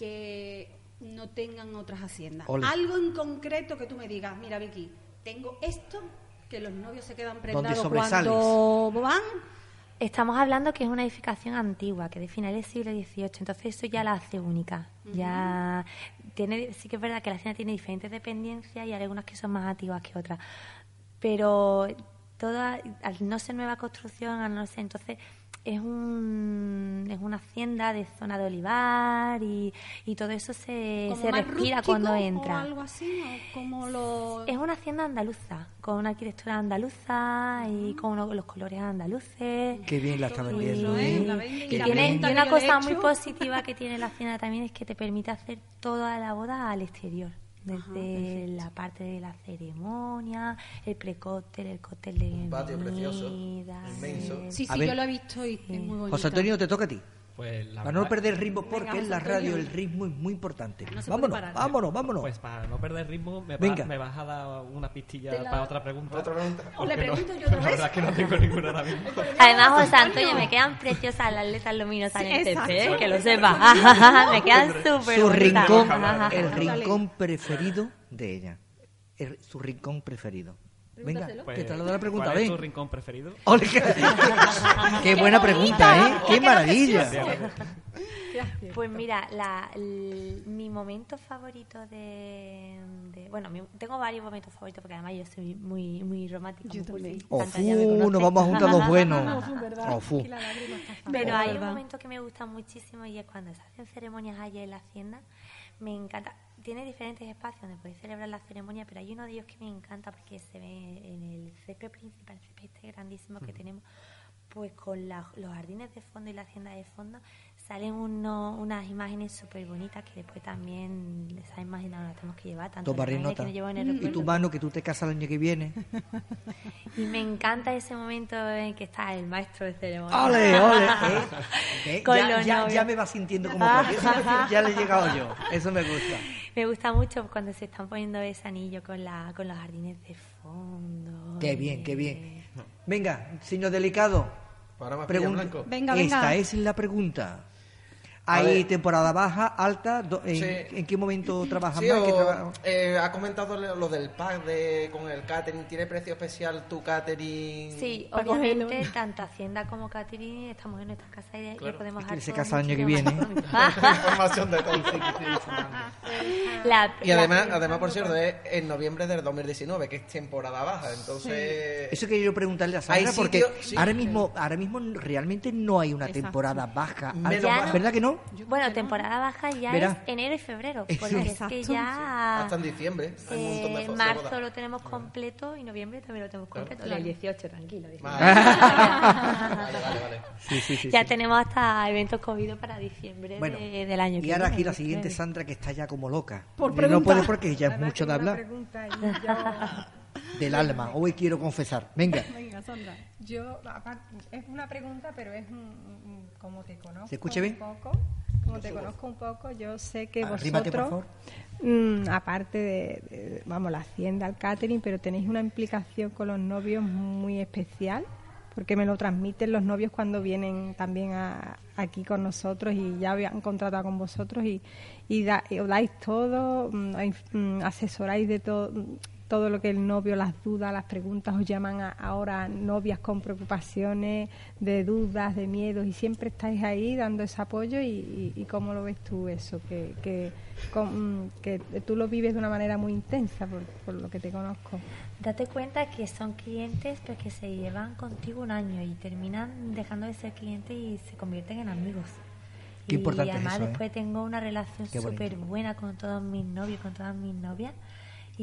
Que no tengan otras haciendas. Ole. Algo en concreto que tú me digas, mira Vicky, tengo esto, que los novios se quedan prendados cuando van. Estamos hablando que es una edificación antigua, que de finales del siglo XVIII, entonces eso ya la hace única. Ya tiene, sí que es verdad que la hacienda tiene diferentes dependencias y hay algunas que son más antiguas que otras, pero toda, al no ser nueva construcción, al no ser, entonces es, un, es una hacienda de zona de olivar y, y todo eso se, Como se más respira cuando o entra. algo así, ¿no? Como lo... Es una hacienda andaluza, con una arquitectura andaluza y con uno- los colores andaluces. Qué bien la está vendiendo. ¿eh? ¿eh? Y Qué Y, tiene, y una cosa muy positiva que tiene la hacienda también es que te permite hacer toda la boda al exterior. Desde la parte de la ceremonia, el precóctel, el cóctel de Un patio precioso, bienvenida, inmenso. Sí, sí, ver. yo lo he visto y es muy bonito. José Antonio, te toca a ti. Pues la Para no perder ritmo, porque Venga, en la radio el ritmo es muy importante. No vámonos, parar. vámonos, vámonos. Pues para no perder ritmo, me, va- Venga. me vas a dar una pistilla la- para otra pregunta. Otra pregunta. Le no- pregunto yo otra La vez. verdad es que no tengo ninguna ahora mismo. Además, José Antonio, me quedan preciosas las letras luminosas en el ¿eh? que lo sepas. me quedan súper su rincón, el rincón preferido de ella. El- su rincón preferido. Venga, Pregúntaselo. te traslado la pregunta, Pues, ¿Cuál es ven. tu rincón preferido? Ole, qué, qué buena pregunta, ¿eh? Qué maravilla. Pues mira, la, mi momento favorito de, de- Bueno, mi- tengo varios momentos favoritos porque además yo soy muy muy romántica. Yo muy cursi, también. Sandra ya me Ofu, nos vamos a juntar los buenos. Ofu. Aquí la lágrima está fácil. Pero hay un verdad. momento que me gusta muchísimo y es cuando se hacen ceremonias allá en la hacienda. Me encanta. Tiene diferentes espacios donde podéis celebrar la ceremonia, pero hay uno de ellos que me encanta porque se ve en el césped principal, el césped este grandísimo que tenemos, pues con la- los jardines de fondo y la hacienda de fondo, salen uno- unas imágenes súper bonitas que después también esas imágenes las tenemos que llevar, tanto imágenes nota. que nos llevo en el Y tu mano que tú te casas el año que viene. y me encanta ese momento en que está el maestro de ceremonia. ¡Ole, ole! ¿eh? ¿Eh? Con Ya, los ya, novios. ya me va sintiendo como profesor. Ya le he llegado yo. Eso me gusta. Me gusta mucho cuando se están poniendo ese anillo con, la, con los jardines de fondo. Qué bien, qué bien. Venga, señor delicado. Para más Pregunta. blanco. Venga, Esta venga. es la pregunta. ¿Hay ver. temporada baja, alta? Do- ¿En, Sí. en qué momento trabajas Sí, más? o, ¿Qué traba- eh, ha comentado lo del pack de, con el catering. ¿Tiene precio especial tu catering? Sí, obviamente, cogerlo. tanto Hacienda como Catherine estamos en nuestras casas y le Claro. podemos Es que dar se todo casa el año que viene. más económico. Información de todo. La- Y la- además, además, por cierto, es en noviembre del 2019, que es temporada baja. Entonces, Eso quería yo preguntarle a Sandra porque sitio- sí. ahora mismo ahora mismo realmente no hay una Exacto. temporada baja. Menos. ¿Verdad que no? Bueno, temporada baja ya Verá. es enero y febrero, porque es que ya hasta en diciembre hay un montón de eh, marzo lo tenemos completo y noviembre también lo tenemos completo. Claro. El 18, tranquilo. 18. Vale, vale, vale. vale. Sí, sí, sí. ya sí. tenemos hasta eventos COVID para diciembre Bueno, de- del año que y ahora viene, aquí la siguiente 19. Sandra que está ya como loca. Por no preguntar. puede porque ya es Además, mucho de tengo una hablar pregunta y yo- del alma. Hoy quiero confesar. Venga, Venga, Sandra. Yo, aparte, es una pregunta, pero es un, un- como te conozco ¿Se escucha bien? un poco, como te conozco un poco, yo sé que Arrímate, por vosotros, favor. mm, aparte de, de, vamos, la hacienda, el catering, pero tenéis una implicación con los novios muy especial, porque me lo transmiten los novios cuando vienen también a- aquí con nosotros y ya habían contratado con vosotros y, y, da- y os dais todo, mm, mm, asesoráis de todo todo lo que el novio, las dudas, las preguntas, os llaman a- ahora novias con preocupaciones, de dudas, de miedos, y siempre estáis ahí dando ese apoyo. ¿Y, y- y cómo lo ves tú eso? Que, que, con- que tú lo vives de una manera muy intensa, por, por lo que te conozco. Date cuenta que son clientes pero que se llevan contigo un año y terminan dejando de ser clientes y se convierten en amigos. Qué y importante es además eso, ¿eh? después tengo una relación súper buena con todos mis novios, con todas mis novias.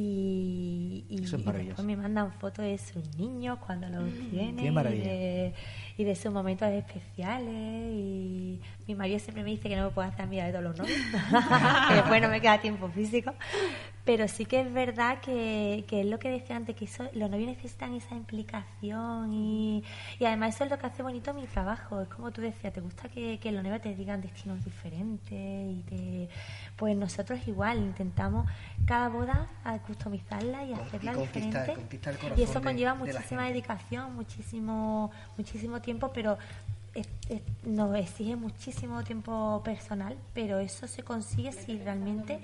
Y, y, Eso es y maravilloso. después me mandan fotos de sus niños cuando los tienen Qué y de, y de sus momentos especiales y mi marido siempre me dice que no me puedo hacer amiga de todos los novios que después no me queda tiempo físico pero sí que es verdad que, que es lo que decía antes que eso, los novios necesitan esa implicación y, y además eso es lo que hace bonito mi trabajo. Es como tú decías te gusta que, que los novios te digan destinos diferentes y te, pues nosotros igual intentamos cada boda a customizarla y hacerla y conquistar- diferente conquistar el y eso conlleva de muchísima dedicación muchísimo muchísimo tiempo pero nos exige muchísimo tiempo personal pero eso se consigue si realmente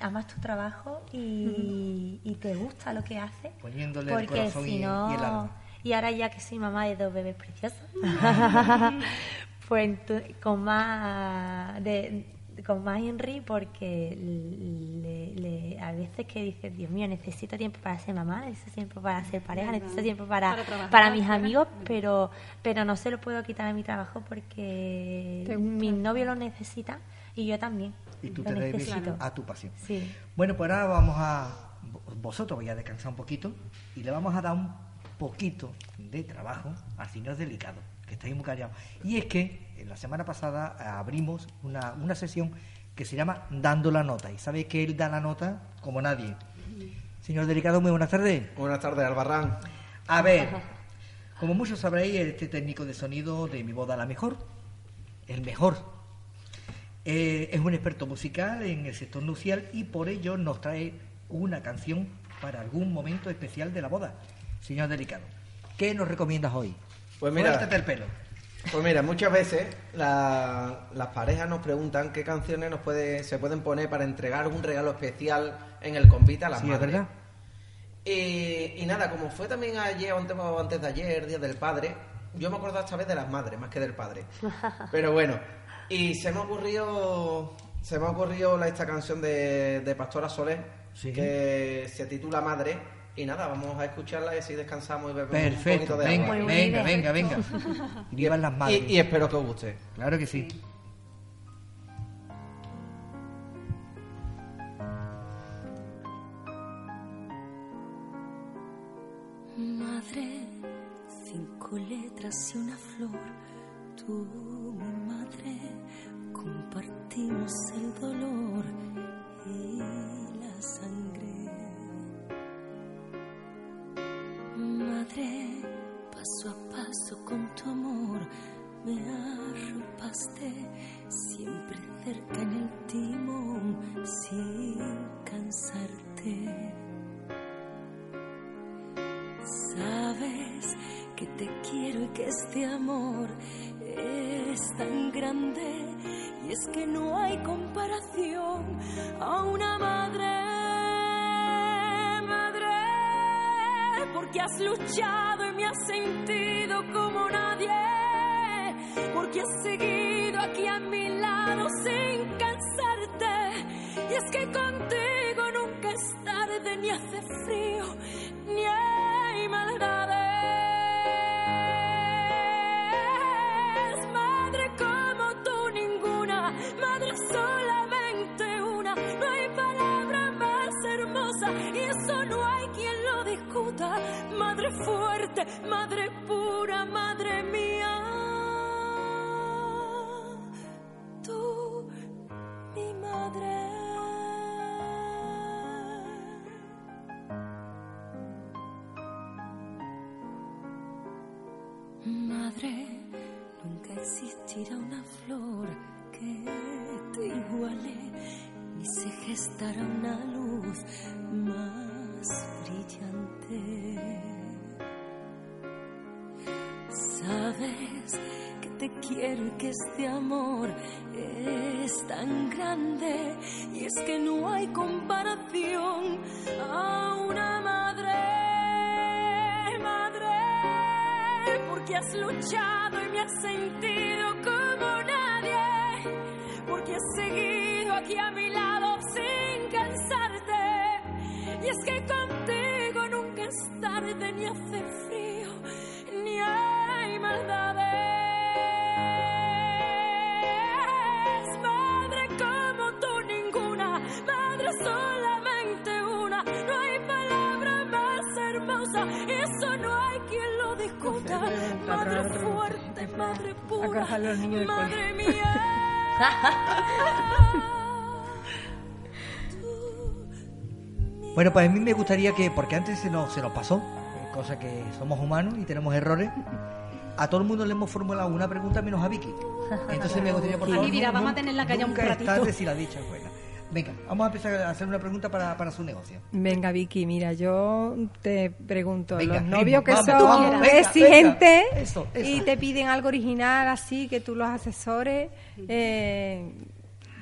amas tu trabajo y, y te gusta lo que haces Poniéndole el porque corazón si no y el alma. y ahora ya que soy mamá de dos bebés preciosos pues con más de con más Henry porque le, le- a veces que dices, Dios mío, necesito tiempo para ser mamá, necesito tiempo para ser pareja, necesito tiempo para, Para trabajar, para mis amigos, pero, pero no se lo puedo quitar a mi trabajo porque mi novio lo necesita y yo también. Y tú lo te debes necesito. a tu pasión. Sí. Bueno, pues ahora vamos a. Vosotros vais a descansar un poquito y le vamos a dar un poquito de trabajo al señor Delicado, que estáis muy callados. Y es que en la semana pasada eh, abrimos una, una sesión que se llama Dando la Nota. Y sabéis que él da la nota como nadie. Señor Delicado, muy buenas tardes. Buenas tardes, Albarrán. A ver, como muchos sabréis, este técnico de sonido de Mi Boda la Mejor, el mejor. Eh, es un experto musical en el sector nupcial y por ello nos trae una canción para algún momento especial de la boda. Señor Delicado, ¿qué nos recomiendas hoy? Pues mira- el pelo. Pues mira, muchas veces la- las parejas nos preguntan qué canciones nos puede, se pueden poner para entregar un regalo especial en el convite a las Sí, es madres. verdad. Y, y nada, como fue también ayer o antes de ayer, Día del Padre, yo me acuerdo esta vez de las madres más que del padre. Pero bueno, y se me ocurrió, se me ocurrió la, esta canción de, de Pastora Soler, Sí. que se titula Madre. Y nada, vamos a escucharla y así descansamos y bebemos un Perfecto, poquito de venga, agua. Venga, venga, venga. Y vivan las madres. Y, y espero que os guste. Claro que sí. Madre, cinco letras y una flor, tú, mi madre, compartimos el dolor y la sangre. Madre, paso a paso con tu amor, me arropaste, siempre cerca en el timón, sin cansarte. Sabes que te quiero y que este amor es tan grande y es que no hay comparación a una madre, madre, porque has luchado y me has sentido como nadie, porque has seguido aquí a mi lado sin cansarte y es que contigo nunca es tarde ni hace frío ni hay maldades. Fuerte, madre pura, madre mía. Tú, mi madre. Madre, nunca existirá una flor que te iguale, ni se gestará una luz más brillante. Te quiero y que este amor es tan grande. Y es que no hay comparación a una madre, madre, porque has luchado y me has sentido como nadie, porque has seguido aquí a mi lado sin cansarte. Y es que contigo Madre fuerte, madre pura, los niños madre mía. Bueno, pues a mí me gustaría que, porque antes se nos, se nos pasó, eh, cosa que somos humanos y tenemos errores, a todo el mundo le hemos formulado una pregunta menos a Vicky. Entonces me gustaría, por favor, vamos a nu- tenerla callada un es ratito. tarde si la dicha es buena. Venga, vamos a empezar a hacer una pregunta para, para su negocio. Venga, Vicky, mira, yo te pregunto, Venga, los ritmo, novios que vamos, son exigentes venga. Eso, eso. y te piden algo original así, que tú los asesores, eh,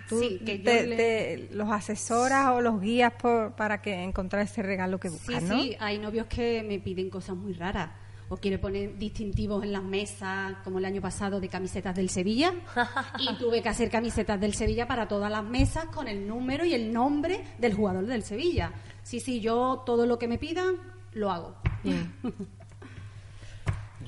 tú Sí, que yo te- le- te- los asesoras o los guías por, para que encontrar ese regalo que Sí, buscas, ¿no? sí, hay novios que me piden cosas muy raras. O quiere poner distintivos en las mesas, como el año pasado de camisetas del Sevilla, y tuve que hacer camisetas del Sevilla para todas las mesas con el número y el nombre del jugador del Sevilla. Sí, sí, yo todo lo que me pidan lo hago.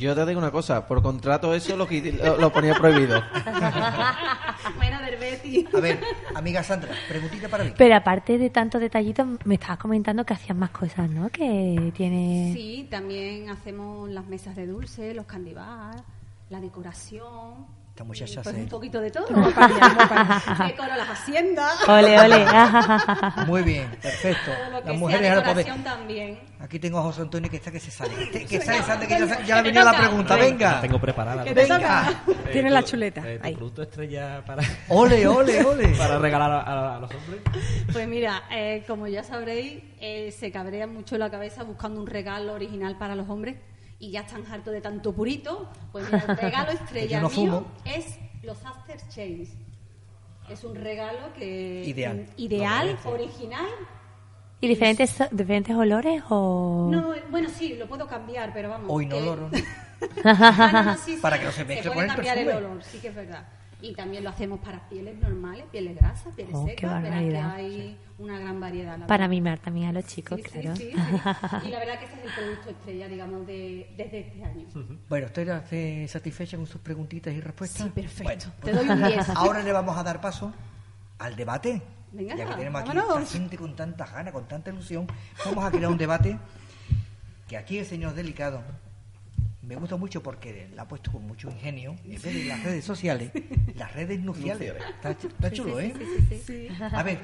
Yo te digo una cosa, por contrato eso lo, lo, lo ponía prohibido. Buena del Betis. A ver, amiga Sandra, preguntita para mí. Pero aparte de tantos detallitos, me estabas comentando que hacías más cosas, ¿no? Que tiene... Sí, también hacemos las mesas de dulce, los candibar, la decoración. Esta muchacha pues se- un poquito de todo. Decoro las haciendas. Ole, ole. Muy bien, perfecto. Las mujeres al poder. también. Aquí tengo a José Antonio que está que se sale. Que, que sale, sale, que ya, ya ha venido la pregunta. Venga. La tengo preparada. Que te Venga. Eh, Tiene la chuleta, eh, tu ahí. producto estrella para, Ole, ole, ole. para regalar a, a- a los hombres. Pues mira, eh, como ya sabréis, eh, se cabrean mucho la cabeza buscando un regalo original para los hombres y ya están hartos de tanto purito. Pues mira, el regalo estrella no mío es los After Chains. Es un regalo que Ideal. ideal, original. ¿Y diferentes, diferentes olores o...? No, bueno, sí, lo puedo cambiar, pero vamos. Hoy no que- loro. Ah, no, sí, sí, Para que no se mezcle puede con el cambiar el olor, sí que es verdad. Y también lo hacemos para pieles normales, pieles grasas, pieles Oh, qué secas. Verás que hay una gran variedad. la Para verdad. mimar también a los chicos, Sí, claro. sí, sí. Y la verdad que ese es el producto estrella, digamos, de, desde este año. Bueno, ¿estoy satisfecha con sus preguntitas y respuestas? Sí, perfecto. Bueno, Te doy un 10. Ahora le vamos a dar paso al debate. Venga, ya que tenemos aquí esta gente con tanta gana, con tanta ilusión, vamos a crear un debate que aquí el señor Delicado me gusta mucho porque la ha puesto con mucho ingenio. En vez de las redes sociales, las redes nuciales. Está, está chulo, ¿eh? A ver,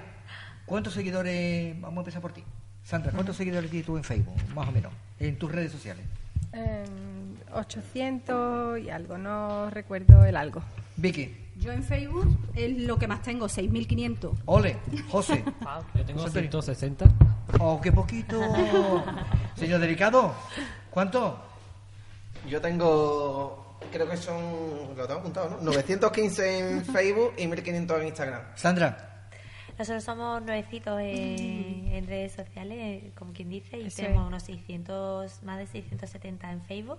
¿cuántos seguidores? Vamos a empezar por ti. Sandra, ¿cuántos seguidores tienes tú en Facebook, más o menos? En tus redes sociales. Em, 800 y algo, no recuerdo el algo. Vicky, Yo en Facebook es lo que más tengo, 6.500. Ole, José. Yo tengo José Antonio. 160. Oh, qué poquito. Señor Delicado, ¿cuánto? Yo tengo, creo que son, lo tengo apuntado, ¿no? 915 en Facebook y 1500 en Instagram. Sandra, Nosotros somos nuevecitos en, en redes sociales, como quien dice, y tenemos unos 600, más de 670 en Facebook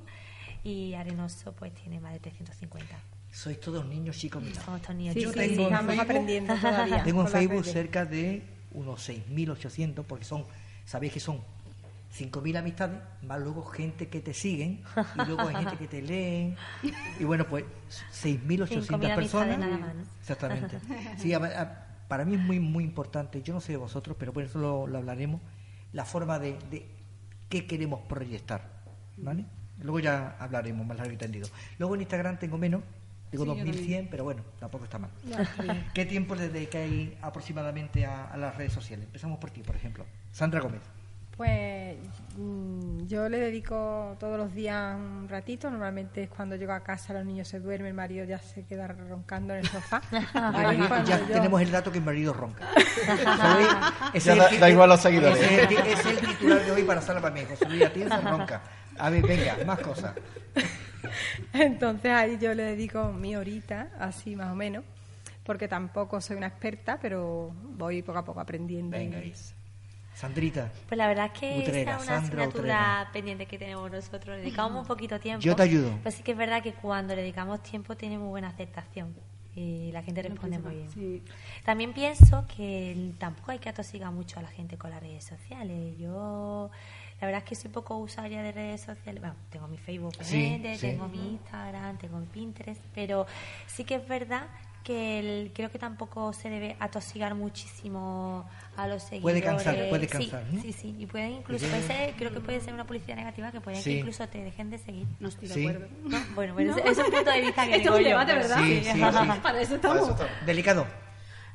y Arenoso pues tiene más de 350. sois todos niños chicos míos. Somos estos niños Sí, Yo sí, tengo sí, en estamos Facebook- aprendiendo todavía. Tengo en Facebook cerca de unos 6.800, porque son, sabéis que son 5.000 amistades, más luego gente que te siguen, y luego hay gente que te leen, y bueno, pues 6.800 5.000 personas. nada más, ¿no? Exactamente. Sí, a- a- para mí es muy, muy importante, yo no sé de vosotros, pero por eso lo, lo hablaremos, la forma de, de qué queremos proyectar, ¿vale? Luego ya hablaremos más largo y tendido. Luego en Instagram tengo menos, tengo Sí, yo 2100, pero bueno, tampoco está mal. ¿Qué tiempo le dedicáis aproximadamente a, a las redes sociales? Empezamos por ti, por ejemplo. Sandra Gómez. Pues mm, yo le dedico todos los días un ratito. Normalmente es cuando llego a casa, los niños se duermen, el marido ya se queda roncando en el sofá. Ahí ya yo- tenemos el dato que el marido ronca. Da- el- da igual los seguidores. Ese es el, es el titular de hoy para Salva mí. José Luis Atienza ronca. A ver, venga, más cosas. Entonces ahí yo le dedico mi horita, así más o menos, porque tampoco soy una experta, pero voy poco a poco aprendiendo. Venga, y-. Sandrita, Pues la verdad es que Utrera, es una Sandra asignatura Utrera. pendiente que tenemos nosotros. Le dedicamos un poquito tiempo. Yo te ayudo. Pues sí que es verdad que cuando le dedicamos tiempo tiene muy buena aceptación y la gente responde muy bien. Sí. También pienso que tampoco hay que atosigar mucho a la gente con las redes sociales. Yo, la verdad es que soy poco usuaria de redes sociales. Bueno, tengo mi Facebook, Sí, obviamente, sí. tengo mi Instagram, tengo mi Pinterest, pero sí que es verdad que el- creo que tampoco se debe atosigar muchísimo a los seguidores. Puede cansar, puede cansar, Sí, ¿no? sí, sí. Y pueden incluso, puede ser- creo que puede ser una publicidad negativa que puede Sí. que incluso te dejen de seguir. No estoy de Sí. acuerdo. ¿no? Bueno, bueno, es- es un punto de vista que Esto es un yo, debate, ¿verdad? Sí, sí, sí. Para eso estamos. Para eso estamos. delicado.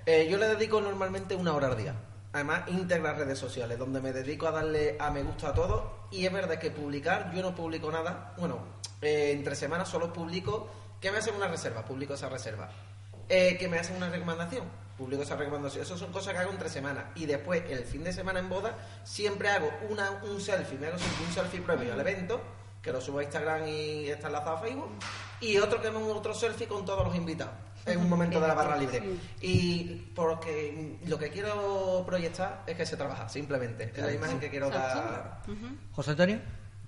Eh, yo le dedico normalmente una hora al día. Además, íntegras redes sociales, donde me dedico a darle a me gusta a todo. Y es verdad que publicar, yo no publico nada. Bueno, eh, entre semanas solo publico que me hacen una reserva, publico esa reserva. Eh, que me hacen una recomendación, publico esa recomendación. Eso son cosas que hago entre semanas. Y después, el fin de semana en boda, siempre hago una, un selfie. Me hago un selfie previo al evento, que lo subo a Instagram y está enlazado a Facebook. Y otro que me hago otro selfie con todos los invitados. En un momento de la barra libre. Y porque lo que quiero proyectar es que se trabaja, simplemente. Es la imagen que quiero dar. José Antonio.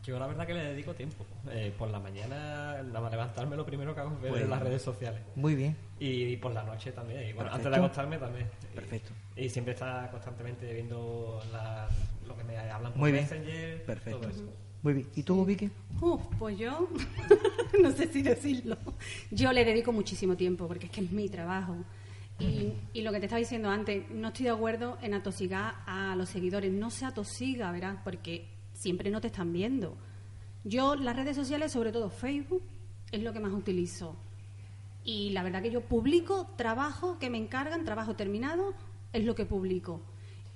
Yo la verdad que le dedico tiempo. Eh, por la mañana, nada más levantarme, lo primero que hago es ver Pues- las redes sociales. Muy bien. Y, por la noche también. Y bueno, antes de acostarme también. Perfecto. Y, y siempre está constantemente viendo la- lo que me hablan por Muy bien. Messenger. Perfecto. Todo eso. Muy bien. ¿Y tú, Vicky? Uf, pues yo, no sé si decirlo. Yo le dedico muchísimo tiempo porque es que es mi trabajo. Y, y lo que te estaba diciendo antes, no estoy de acuerdo en atosigar a los seguidores. No se atosiga, ¿verdad? Porque siempre no te están viendo. Yo las redes sociales, sobre todo Facebook, es lo que más utilizo. Y la verdad que yo publico trabajo que me encargan, trabajo terminado, es lo que publico.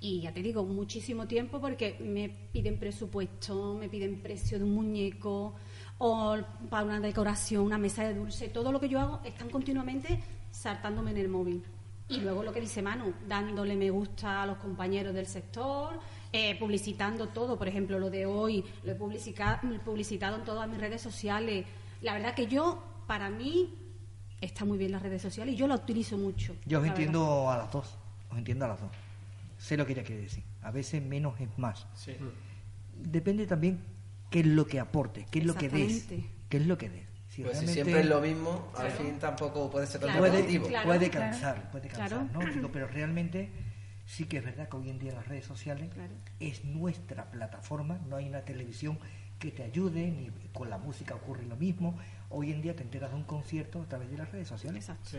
Y ya te digo, muchísimo tiempo porque me piden presupuesto, me piden precio de un muñeco o para una decoración, una mesa de dulce. Todo lo que yo hago están continuamente saltándome en el móvil. Y luego lo que dice Manu, dándole me gusta a los compañeros del sector, eh, publicitando todo. Por ejemplo, lo de hoy lo he publicitado en todas mis redes sociales. La verdad que yo, para mí, está muy bien las redes sociales y yo la utilizo mucho. Yo os entiendo a las dos. Os entiendo a las dos. Sé lo que ella quiere decir. A veces menos es más. Sí. Depende también qué es lo que aporte, qué es lo que des. ¿Qué es lo que des? Si Pues si siempre es lo mismo, al fin tampoco puede ser tan Claro. puede. Claro, puede claro. cansar, puede cansar, Claro. ¿no? Pero realmente sí que es verdad que hoy en día las redes sociales Claro. es nuestra plataforma, no hay una televisión que te ayude, ni con la música ocurre lo mismo. Hoy en día te enteras de un concierto a través de las redes sociales. Exacto.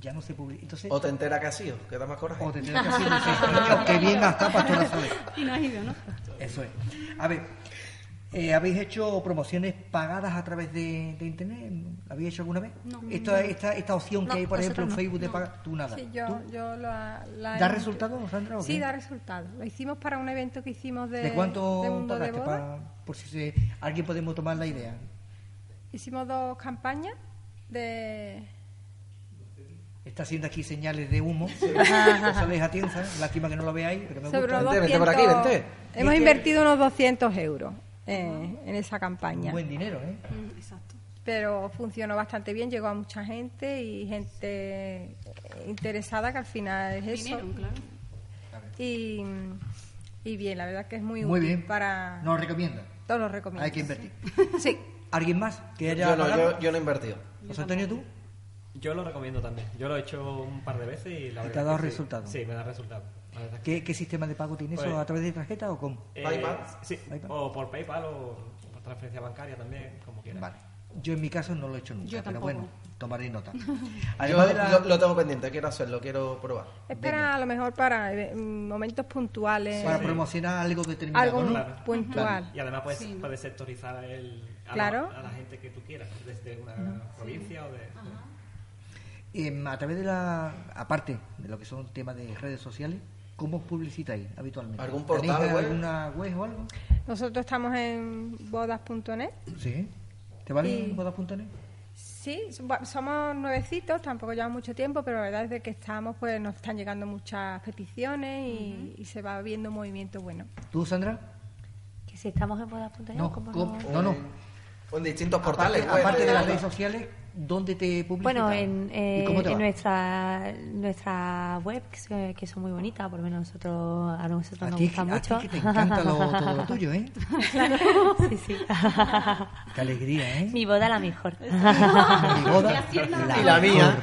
Ya no se publica. Entonces, O te entera que ha sido, que da más coraje. o te enteras que dices, "Coño, qué bien hasta Pastora Soler. Y no has ido, ¿no? Eso es. A ver, eh, ¿habéis hecho promociones pagadas a través de, de internet? ¿La habéis hecho alguna vez? No. esta, esta, esta opción No, que hay, por ejemplo, en no. Facebook de pagar, tú nada. Sí, yo, ¿Tú? yo la, la ¿Da he- resultado, Sandra? o Sí, da resultado. Lo hicimos para un evento que hicimos de, ¿De cuánto de Mundo de? Boda. pa- por si se, alguien podemos tomar la idea. Hicimos dos campañas de... Está haciendo aquí señales de humo. Eso les atienza. Lástima que no lo veáis, pero me sobre gusta. los Vente, vente 200, por aquí, vente. Hemos invertido unos 200 euros eh, en esa Un campaña. buen dinero, ¿eh? Mm, Exacto. Pero funcionó bastante bien, llegó a mucha gente y gente interesada que al final es eso. Vinieron, claro. Y, y bien, la verdad que es muy, Muy útil bien. para... Nos recomienda. Todos los recomiendo. Hay que invertir. Sí. ¿Alguien más que haya Yo no, yo, yo no he invertido. José Antonio, tú? Yo lo recomiendo también. Yo lo he hecho un par de veces y la ¿Y verdad te ha dado que sí. me da resultado. ¿Qué, qué sistema de pago tiene eso? Pues- ¿A través de tarjeta o cómo? Eh, PayPal. Sí, PayPal. o por PayPal o por transferencia bancaria también, como quieras. Vale. Yo en mi caso no lo he hecho nunca, Yo pero bueno, tomaré nota. Yo Además de la- lo, lo tengo pendiente, quiero hacerlo, quiero probar. Es para a lo mejor para eh, momentos puntuales. para Sí. promocionar algo determinado, Algo ¿no? Claro. puntual. Y además puedes, Sí. puedes sectorizar el, a, Claro. la, a la gente que tú quieras, desde una provincia o de... Em, a través de la... Aparte de lo que son temas de redes sociales, ¿cómo os publicitáis habitualmente? ¿Algún portal ¿Tenéis web? alguna web o algo? Nosotros estamos en bodas.net. Sí. ¿Te vale Y- bodas.net? Sí, so- somos nuevecitos, tampoco llevamos mucho tiempo, pero la verdad es de que estamos, pues nos están llegando muchas peticiones y, y se va viendo un movimiento bueno. ¿Tú, Sandra? Que si estamos en bodas.net, No, ¿cómo ¿cómo? no? no, no. En distintos portales. aparte de las de- redes sociales, ¿dónde te publicitas? Bueno, en, eh, ¿Y cómo te en nuestra nuestra web, que, que son muy bonitas, por lo menos nosotros, a nosotros A nos ti, gusta a mucho. ti que te encanta lo- todo lo tuyo, ¿eh? sí, sí. Qué alegría, ¿eh? Mi boda la mejor. Mi boda, Y la mía.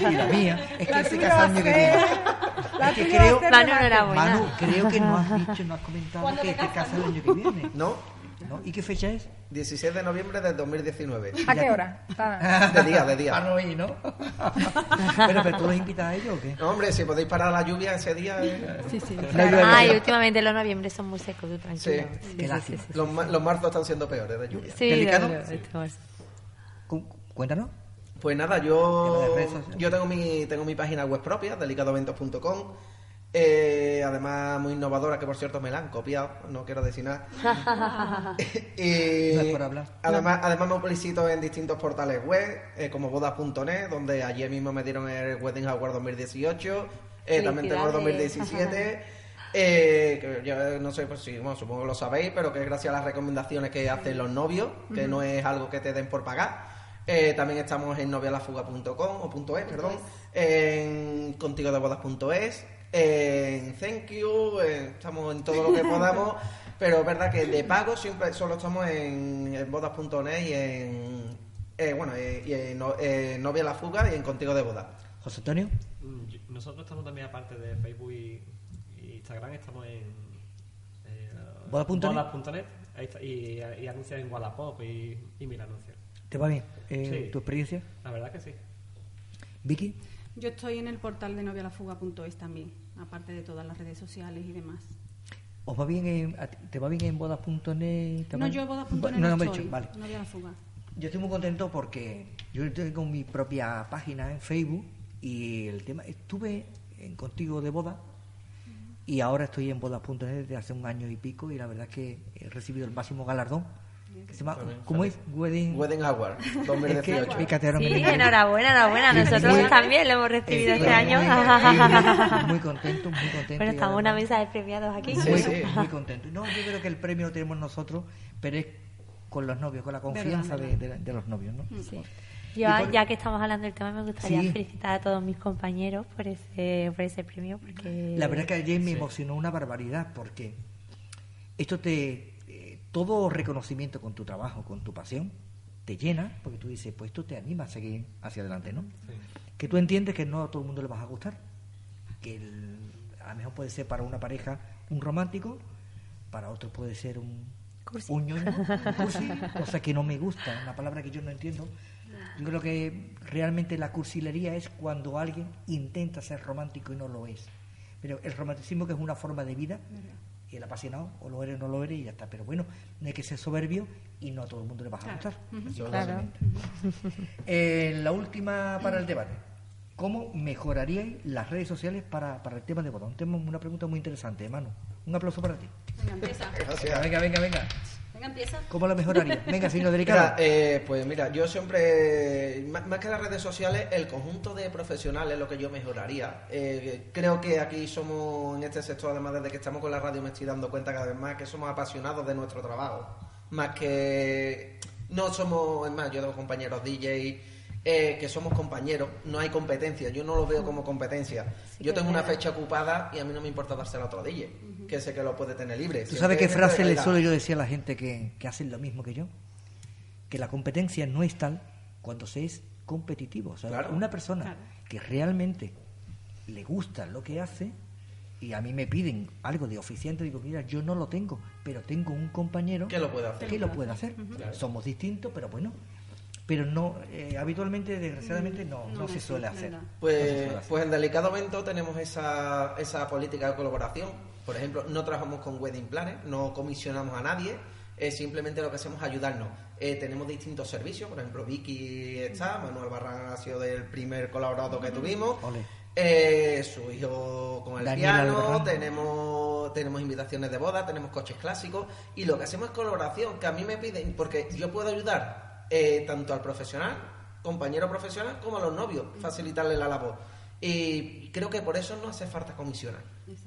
Y la mía. Es que La se tuya casa va el año a que. La Es que creo- Manu, remate. enhorabuena. Manu, creo que no has dicho, no has comentado que te casas el año que viene. No, ¿No? ¿Y qué fecha es? 16 de noviembre del 2019. ¿A qué hora? Ah, De día, de día. Para no ir, ¿no? pero, pero tú los invitas a ellos o qué? No, hombre, si podéis parar la lluvia ese día. eh, sí, sí. No claro. Ay, últimamente los noviembre son muy secos, tú tranquilo. Sí. Sí, Qué sí, lástima. sí, sí, Los, los marzos están siendo peores de lluvia. Sí, ¿Delicado? Cu- Cuéntanos. Pues nada, yo, yo tengo mi tengo mi página web propia, delicadoeventos.com. Eh, además, muy innovadora, que por cierto me la han copiado, no quiero decir nada. y No es por hablar. Además, además me publicito en distintos portales web, eh, como bodas.net, donde ayer mismo me dieron el Wedding Award 2018. eh, también tengo el Felicidades. 2017. eh, que yo no sé pues, si, bueno, supongo que lo sabéis, pero que es gracias a las recomendaciones que hacen los novios, que no es algo que te den por pagar. Eh, también estamos en novialafuga.com o punto .es, perdón, en contigodebodas.es, en Thank You, estamos en todo lo que podamos. Pero es verdad que de pago siempre solo estamos en, en bodas.net y en. eh, bueno, eh, y en no- eh, Novia la Fuga y en Contigo de Boda. José Antonio. Mm, Nosotros estamos también, aparte de Facebook y, y Instagram, estamos en eh, bodas.net, está, y, y anuncias en Wallapop y, y mil anuncios. ¿Te va bien? Eh, Sí. ¿Tu experiencia? La verdad que sí. Vicky. Yo estoy en el portal de novialafuga.es también, aparte de todas las redes sociales y demás. ¿Os va bien en, ¿Te va bien en bodas.net? No, yo bodas.net no, no, me he estoy, dicho, vale. Novia la fuga. Yo estoy muy contento porque yo tengo mi propia página en Facebook y el tema estuve en contigo de boda y ahora estoy en bodas.net desde hace un año y pico y la verdad es que he recibido el máximo galardón que se llama ¿cómo es? Wedding Wedding Award es que 2018. fíjate, ahora me Sí, enhorabuena, enhorabuena. Nosotros también lo hemos recibido este año. muy, muy contento, muy contento. Bueno, y estamos una mesa de premiados aquí. Sí, muy, sí. muy contento. No, yo creo que el premio lo tenemos nosotros, pero es con los novios, con la confianza de, de- de los novios, ¿no? Sí. Yo, por- ya que estamos hablando del tema, me gustaría Sí. felicitar a todos mis compañeros por ese, por ese premio. Porque La verdad que ayer me emocionó una barbaridad porque esto te todo reconocimiento con tu trabajo, con tu pasión, te llena porque tú dices, pues esto te anima a seguir hacia adelante, ¿no? Que tú entiendes que no a todo el mundo le vas a gustar, que el- a lo mejor puede ser para una pareja un romántico, para otro puede ser un Cursi. un ñoño, un cursi, cosa que no me gusta, una palabra que yo no entiendo. Yo creo que realmente la cursilería es cuando alguien intenta ser romántico y no lo es. Pero el romanticismo que es una forma de vida, y el apasionado, o lo eres o no lo eres y ya está. Pero bueno, no hay que ser soberbio y no a todo el mundo le vas a gustar. Claro. Eh, la última para el debate. ¿Cómo mejoraríais las redes sociales para, para el tema de boda? Un tema, una pregunta muy interesante, hermano. Un aplauso para ti. Venga, empieza. Venga, venga, venga, venga. Venga, empieza. ¿Cómo la mejoraría? Venga, Mira, delicado. eh, pues mira, yo siempre, más, más que las redes sociales, el conjunto de profesionales es lo que yo mejoraría. Eh, creo que aquí somos, en este sector, además desde que estamos con la radio, me estoy dando cuenta cada vez más que somos apasionados de nuestro trabajo. Más que no somos, es más, yo tengo compañeros DJ. Eh, que somos compañeros, no hay competencia, yo no lo veo como competencia. Sí yo que tengo una verdad. fecha ocupada y a mí no me importa dársela a otro DJ, que sé que lo puede tener libre. ¿Tú sabes qué frase le suelo yo decir a la gente que, que hacen lo mismo que yo? Que la competencia no es tal cuando se es competitivo. O sea, Claro. una persona Claro. que realmente le gusta lo que hace y a mí me piden algo de oficiante, digo, mira, yo no lo tengo, pero tengo un compañero ¿Qué lo puede hacer? que lo puede hacer. Somos distintos, pero bueno. Pero no, eh, habitualmente, desgraciadamente, no, no, No, se sí, suele hacer. verdad. No se Pues, suele hacer. pues en Delicado Evento tenemos esa, esa política de colaboración. Por ejemplo, no trabajamos con wedding planners, no comisionamos a nadie, eh, simplemente lo que hacemos es ayudarnos. Eh, tenemos distintos servicios, por ejemplo, Vicky está, Manuel Barran ha sido del primer colaborador que tuvimos. Eh, su hijo con el Daniel piano, Albarrán. tenemos, tenemos invitaciones de boda, tenemos coches clásicos y lo que hacemos es colaboración, que a mí me piden, porque yo puedo ayudar eh, tanto al profesional, compañero profesional, como a los novios, facilitarle la labor. Y creo que por eso no hace falta comisionar,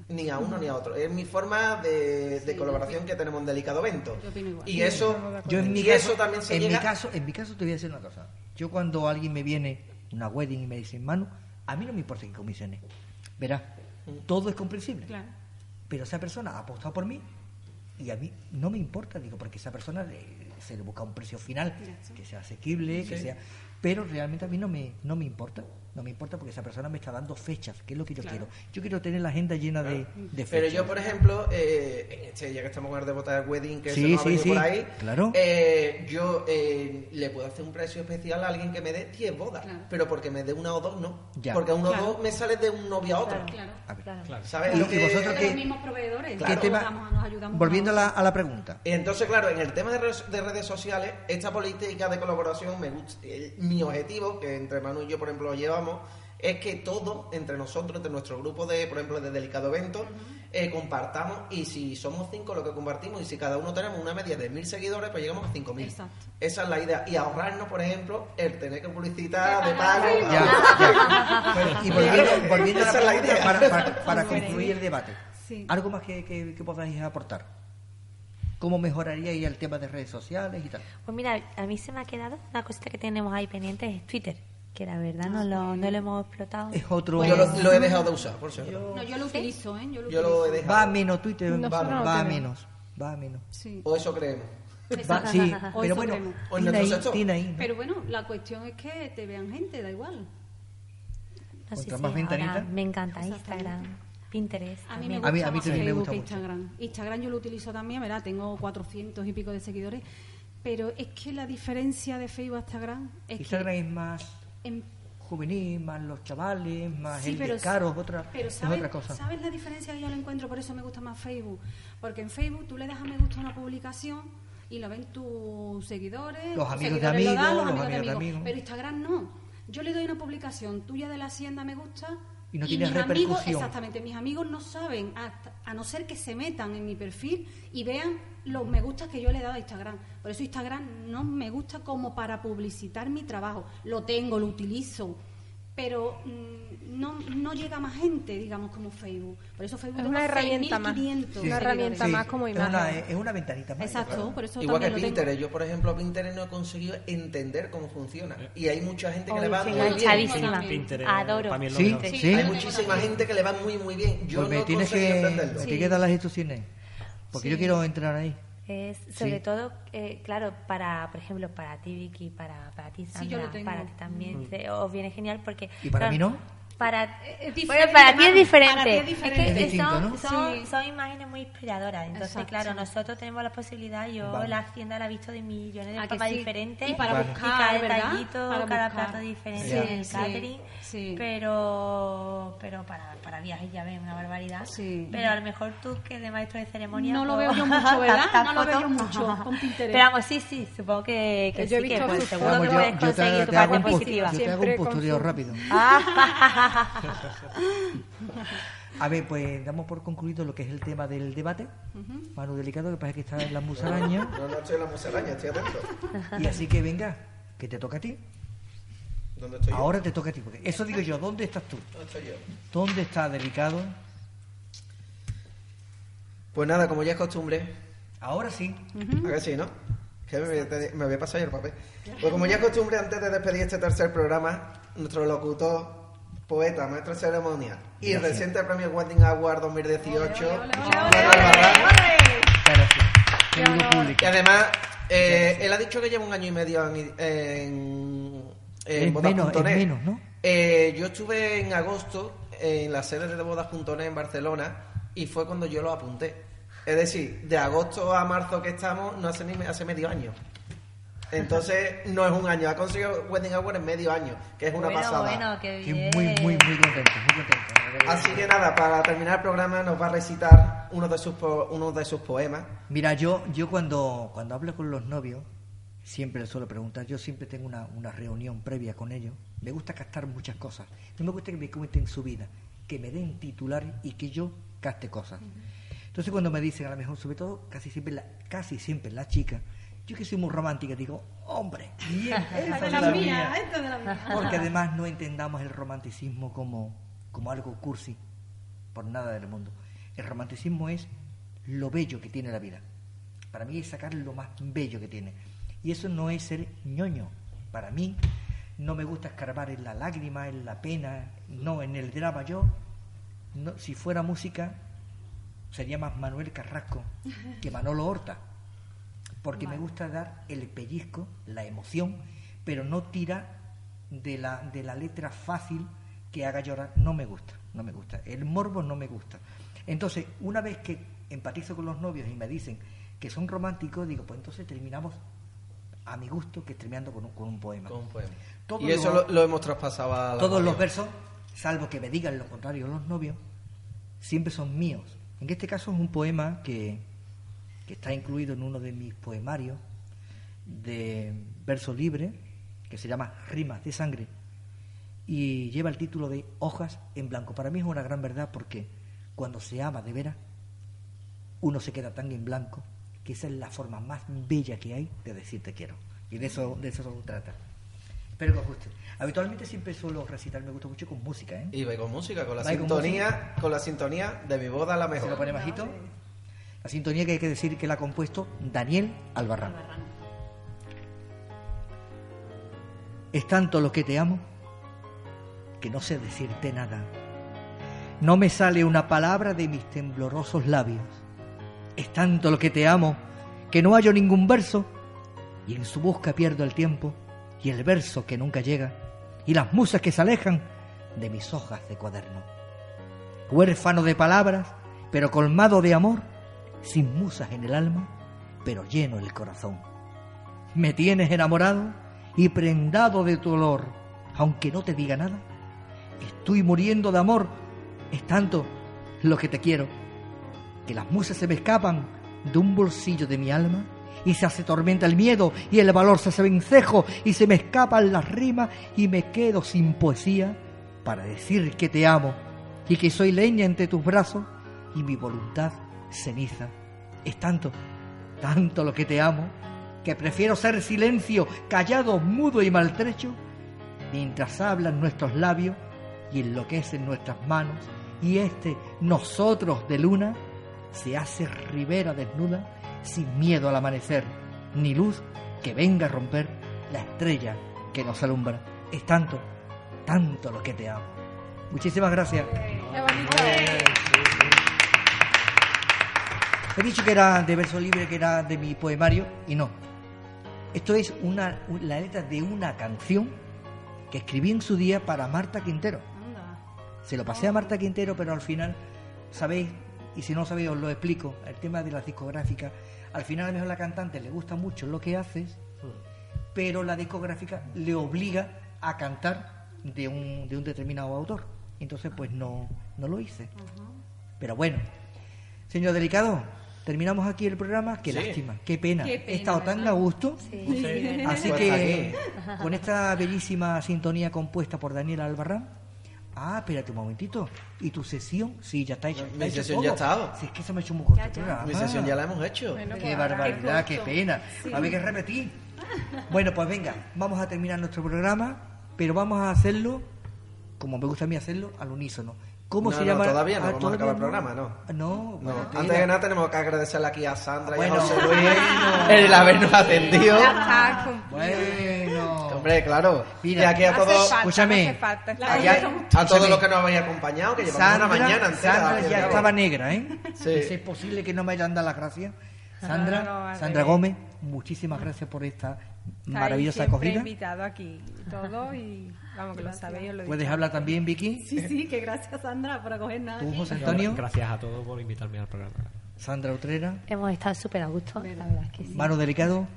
ni a uno ni a otro. Es mi forma de, de Sí, colaboración que tenemos en Delicado Evento. Yo opino igual. Y eso, Yo en mi y caso, eso también se en llega... mi caso, en mi caso te voy a decir una cosa. Yo cuando alguien me viene una wedding y me dice, Manu, a mí no me importa que comisione. Verás, todo es comprensible. Claro. Pero esa persona ha apostado por mí y a mí no me importa, digo, porque esa persona le- se le busca un precio final que sea asequible, que sea, pero realmente a mí no me no me importa, no me importa porque esa persona me está dando fechas, que es lo que yo quiero. Yo quiero tener la agenda llena de, de fechas. Pero yo, por ejemplo, eh, este, ya que estamos con el de botar wedding, que Sí, se nos ha sí, venido sí, por ahí, claro. eh, yo eh, le puedo hacer un precio especial a alguien que me dé 10 bodas, Claro. pero porque me dé una o dos no. Ya. Porque a uno o Claro. dos me sale de un novio a otro. Claro. ¿Sabes? Y- Lo que- vosotros qué- los mismos proveedores. ¿Qué Claro. tema- Nos damos- nos ayudamos volviendo a la, a la pregunta. Entonces, claro, en el tema de, de redes sociales, esta política de colaboración, me gusta, el- mi objetivo, que entre Manu y yo, por ejemplo, lo llevamos, es que todos, entre nosotros, entre nuestro grupo de, por ejemplo, de Delicado Evento, eh, compartamos y si somos cinco lo que compartimos y si cada uno tenemos una media de mil seguidores, pues llegamos a cinco mil. Exacto. Esa es la idea. Y ahorrarnos, por ejemplo, el tener que publicitar de pago. pago. Ya, ya. Y volviendo, volviendo a la Esa es la pregunta idea. para, para- para concluir el debate. Sí. ¿Algo más que, que, que podáis aportar? ¿Cómo mejoraríais el tema de redes sociales y tal? Pues mira, a mí se me ha quedado una cosita que tenemos ahí pendiente, es Twitter, que la verdad no lo, no lo hemos explotado. Es otro... Yo lo, lo he dejado de usar, por cierto. No, yo lo utilizo, ¿eh? Yo lo Yo lo he dejado. Va a menos Twitter, Nosotros va, no va a menos. va a menos. Sí. O eso creemos. Va- sí, O pero bueno, tiene ahí, tiene ahí, ¿no? Pero bueno, la cuestión es que te vean gente, da igual. No sé si más ahora ventanita. me encanta. Instagram, Pinterest. A mí me gusta A mí- a mí más me Facebook gusta que mucho. Instagram. Instagram yo lo utilizo también, ¿verdad? Tengo 400 y pico de seguidores. Pero es que la diferencia de Facebook a Instagram es Instagram que... es más en- juvenil, más los chavales, más Sí, el pero, de caro, es otra, pero es ¿sabes, otra cosa. ¿sabes la diferencia que yo lo encuentro? Por eso me gusta más Facebook. Porque en Facebook tú le das a me gusta a una publicación y lo ven tus seguidores. Los amigos de lo dan, los los amigos de amigos de amigos. amigos. Pero Instagram no. Yo le doy una publicación tuya de la hacienda me gusta Y no tienes mis amigos, exactamente, mis amigos no saben, hasta- a no ser que se metan en mi perfil y vean los me gustas que yo le he dado a Instagram. Por eso Instagram no me gusta como para publicitar mi trabajo. Lo tengo, lo utilizo, pero mm, no, no llega más gente, digamos, como Facebook. Por eso Facebook Es tengo una herramienta más. 6.500 Una seguidores. herramienta más como es una, imagen. es una ventanita más. Exacto, claro. por eso Igual que lo tengo. Pinterest. Yo, por ejemplo, Pinterest no he conseguido entender cómo funciona. Y hay mucha gente que le va muy bien. Pinterest, Adoro. para mí es lo Sí, mejor. sí. Sí, Hay tengo muchísima gente que le va muy, muy bien. Yo Pues me no tienes que, me tienes que dar las instrucciones. Porque yo quiero entrar ahí. Es sobre Sí. todo, eh, claro, para, por ejemplo, para ti, Vicky, para, para ti, Sandra, Sí, yo lo tengo. para ti también, te- os viene genial porque... ¿Y para claro, mí no? Para, Es bueno, diferente, para ti es diferente. para ti es diferente. que Es distinto, son, ¿no? son, Sí. son imágenes muy inspiradoras. Entonces, Exacto. claro, nosotros tenemos la posibilidad, yo Vale. la hacienda la he visto de millones de ¿A que formas sí? diferentes. Y para Vale. buscar, cada ¿verdad? detallito, Para cada buscar. plato diferente Sí, en el sí, catering. Sí. Pero, pero para, para viajes ya ves, una barbaridad. Sí. Pero a lo mejor tú, que de maestro de ceremonia... No lo pues, veo yo mucho, ¿verdad? No lo veo yo mucho con Pinterest. Pero vamos, sí, sí, supongo que, que Yo he sí, que pues, seguro Vamos, que yo, puedes te, conseguir tu te parte positiva. yo te hago un Siempre con postureo su- rápido. Ah. A ver, pues damos por concluido lo que es el tema del debate. Manu Delicado, que parece que está en la musaraña. No, no estoy en la musaraña, estoy atento. y así que venga, que te toca a ti. ¿Dónde estoy yo? Ahora te toca a ti. Porque eso digo yo, ¿dónde estás tú? ¿Dónde estoy yo? ¿Dónde está Delicado? Pues nada, como ya es costumbre, Ahora sí. a ver si, ¿no? Que me, me había pasado ya el papel. Pues como ya es costumbre, antes de despedir este tercer programa, nuestro locutor, poeta, maestro de ceremonia y Gracias. reciente premio Wedding Award 2018, Manuel Barran. Gracias. Qué duro Y además, eh, él ha dicho que lleva un año y medio en, en, en Es bodas.net. menos, es menos, ¿no? Eh, yo estuve en agosto en la sede de bodas.net en Barcelona y fue cuando yo lo apunté. Es decir, de agosto a marzo que estamos, no hace ni hace medio año. Entonces, no es un año. Ha conseguido Wedding Award en medio año, que es una bueno, pasada. bueno, qué Estoy bien. muy, muy, muy contento, muy contento. Así que nada, para terminar el programa nos va a recitar uno de sus, po- uno de sus poemas. Mira, yo, yo cuando, cuando hablo con los novios, siempre les suelo preguntar, yo siempre tengo una, una reunión previa con ellos, me gusta captar muchas cosas, no me gusta que me cuenten su vida, que me den titular y que yo capte cosas. Entonces cuando me dicen, a lo mejor, sobre todo, casi siempre la, casi siempre la chica, yo que soy muy romántica, digo, hombre, bien, es la mía. esta de la mía. Porque además no entendamos el romanticismo como, como algo cursi, por nada del mundo. El romanticismo es lo bello que tiene la vida. Para mí es sacar lo más bello que tiene. Y eso no es ser ñoño. Para mí no me gusta escarbar en la lágrima, en la pena, no, en el drama. Yo, no, si fuera música, sería más Manuel Carrasco que Manolo Horta porque me gusta dar el pellizco, la emoción, pero no tira de la, de la letra fácil que haga llorar. No me gusta, no me gusta. El morbo no me gusta. Entonces, una vez que empatizo con los novios y me dicen que son románticos, digo, pues entonces terminamos a mi gusto, que es terminando con un, con un poema. Con un poema. Y eso los- lo, lo hemos traspasado a la Todos los versos, salvo que me digan lo contrario los novios, siempre son míos. En este caso es un poema que, que está incluido en uno de mis poemarios de verso libre, que se llama Rimas de Sangre, y lleva el título de Hojas en Blanco. Para mí es una gran verdad porque cuando se ama de veras, uno se queda tan en blanco que esa es la forma más bella que hay de decir te quiero. Y de eso, de eso se trata. Espero que os guste. Habitualmente siempre suelo recitar, me gusta mucho con música, ¿eh? Y ve con música, con la con sintonía, con la sintonía de mi boda la Se lo mejor. pone bajito. La sintonía que hay que decir que la ha compuesto Daniel Albarrán. Es tanto lo que te amo que no sé decirte nada. No me sale una palabra de mis temblorosos labios. Es tanto lo que te amo que no hallo ningún verso y en su busca pierdo el tiempo y el verso que nunca llega y las musas que se alejan de mis hojas de cuaderno. Huérfano de palabras, pero colmado de amor, sin musas en el alma, pero lleno el corazón. Me tienes enamorado y prendado de tu olor, aunque no te diga nada. Estoy muriendo de amor, es tanto lo que te quiero, que las musas se me escapan de un bolsillo de mi alma y se hace tormenta el miedo y el valor se hace vencejo y se me escapan las rimas y me quedo sin poesía para decir que te amo y que soy leña entre tus brazos y mi voluntad ceniza. Es tanto, tanto lo que te amo, que prefiero ser silencio, callado, mudo y maltrecho, mientras hablan nuestros labios y enloquecen nuestras manos, y este nosotros de luna se hace ribera desnuda sin miedo al amanecer, ni luz que venga a romper la estrella que nos alumbra. Es tanto, tanto lo que te amo. Muchísimas gracias. He dicho que era de verso libre, que era de mi poemario, y no. Esto es una, la letra de una canción que escribí en su día para Marta Quintero. Se lo pasé a Marta Quintero, pero al final, ¿sabéis? Y si no sabéis, os lo explico. El tema de las discográficas. Al final, a lo mejor la cantante le gusta mucho lo que haces, pero la discográfica le obliga a cantar de un, de un determinado autor. Entonces, pues no, no lo hice. Pero bueno, señor Delicado, terminamos aquí el programa. Qué Sí. lástima, qué pena. Qué pena, He estado tan a gusto. Sí. Así Pues que con esta bellísima sintonía compuesta por Daniel Albarrán. Ah, espérate un momentito. ¿Y tu sesión? Sí, ya está hecha. Mi sesión ya ha estado. Si es que se me ha hecho muy corto. Mi sesión ya la hemos hecho. Bueno, Qué pues barbaridad, qué pena. Va a haber que repetir. Bueno, pues venga, vamos a terminar nuestro programa, pero vamos a hacerlo, como me gusta a mí hacerlo, al unísono. ¿Cómo No, se no, llama? todavía no, Ah, vamos a acabar el ¿todavía programa, ¿no? No, No, bueno, antes de nada tenemos que agradecerle aquí a Sandra y a José Luis bueno. el habernos atendido. Ya está cumplido. Bueno. Hombre, claro. Mira, y aquí a todos, escúchame. a, todos los que nos habéis acompañado, que llevamos Sandra, una mañana entera. Sandra ya estaba negra, ¿eh? Sí. ¿Es posible que no me hayan dado las gracias? Sandra, No, no, Sandra revés. Gómez, muchísimas gracias por esta maravillosa siempre acogida. invitado aquí todo y vamos que lo sabéis, os lo ¿Puedes hablar también, Vicky? Sí, sí, que gracias Sandra por acogernos. ¿Tú. José Antonio? Gracias a todos por invitarme al programa. Sandra Utrera. Hemos estado súper a gusto, la verdad es que sí. Mano Delicado.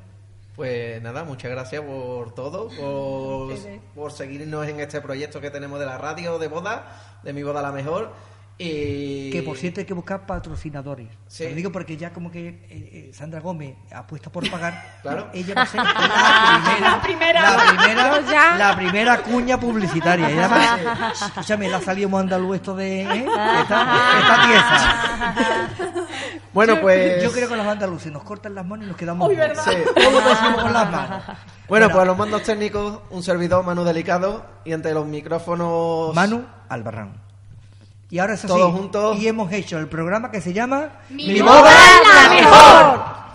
Pues nada, muchas gracias por todo, por, por seguirnos en este proyecto que tenemos de la radio de boda, de mi boda la mejor. Y... Que por cierto hay que buscar patrocinadores. Sí. Lo digo porque ya como que eh, eh, Sandra Gómez apuesta por pagar. Claro. Ella va a ser la primera. La primera, Yo ya. la primera cuña publicitaria. Y además, escúchame, le ha salido andaluz esto de. ¿eh? Esta, esta pieza. Bueno, pues... Yo creo que los andaluces nos cortan las manos y nos quedamos. Uy. ¿verdad? Sí. Decimos con las manos. Bueno, pues a los mandos técnicos, un servidor, Manu Delicado, y entre los micrófonos... Manu Albarrán. Y ahora eso Todos sí, juntos. Y hemos hecho el programa que se llama ¡Mi boda la mejor.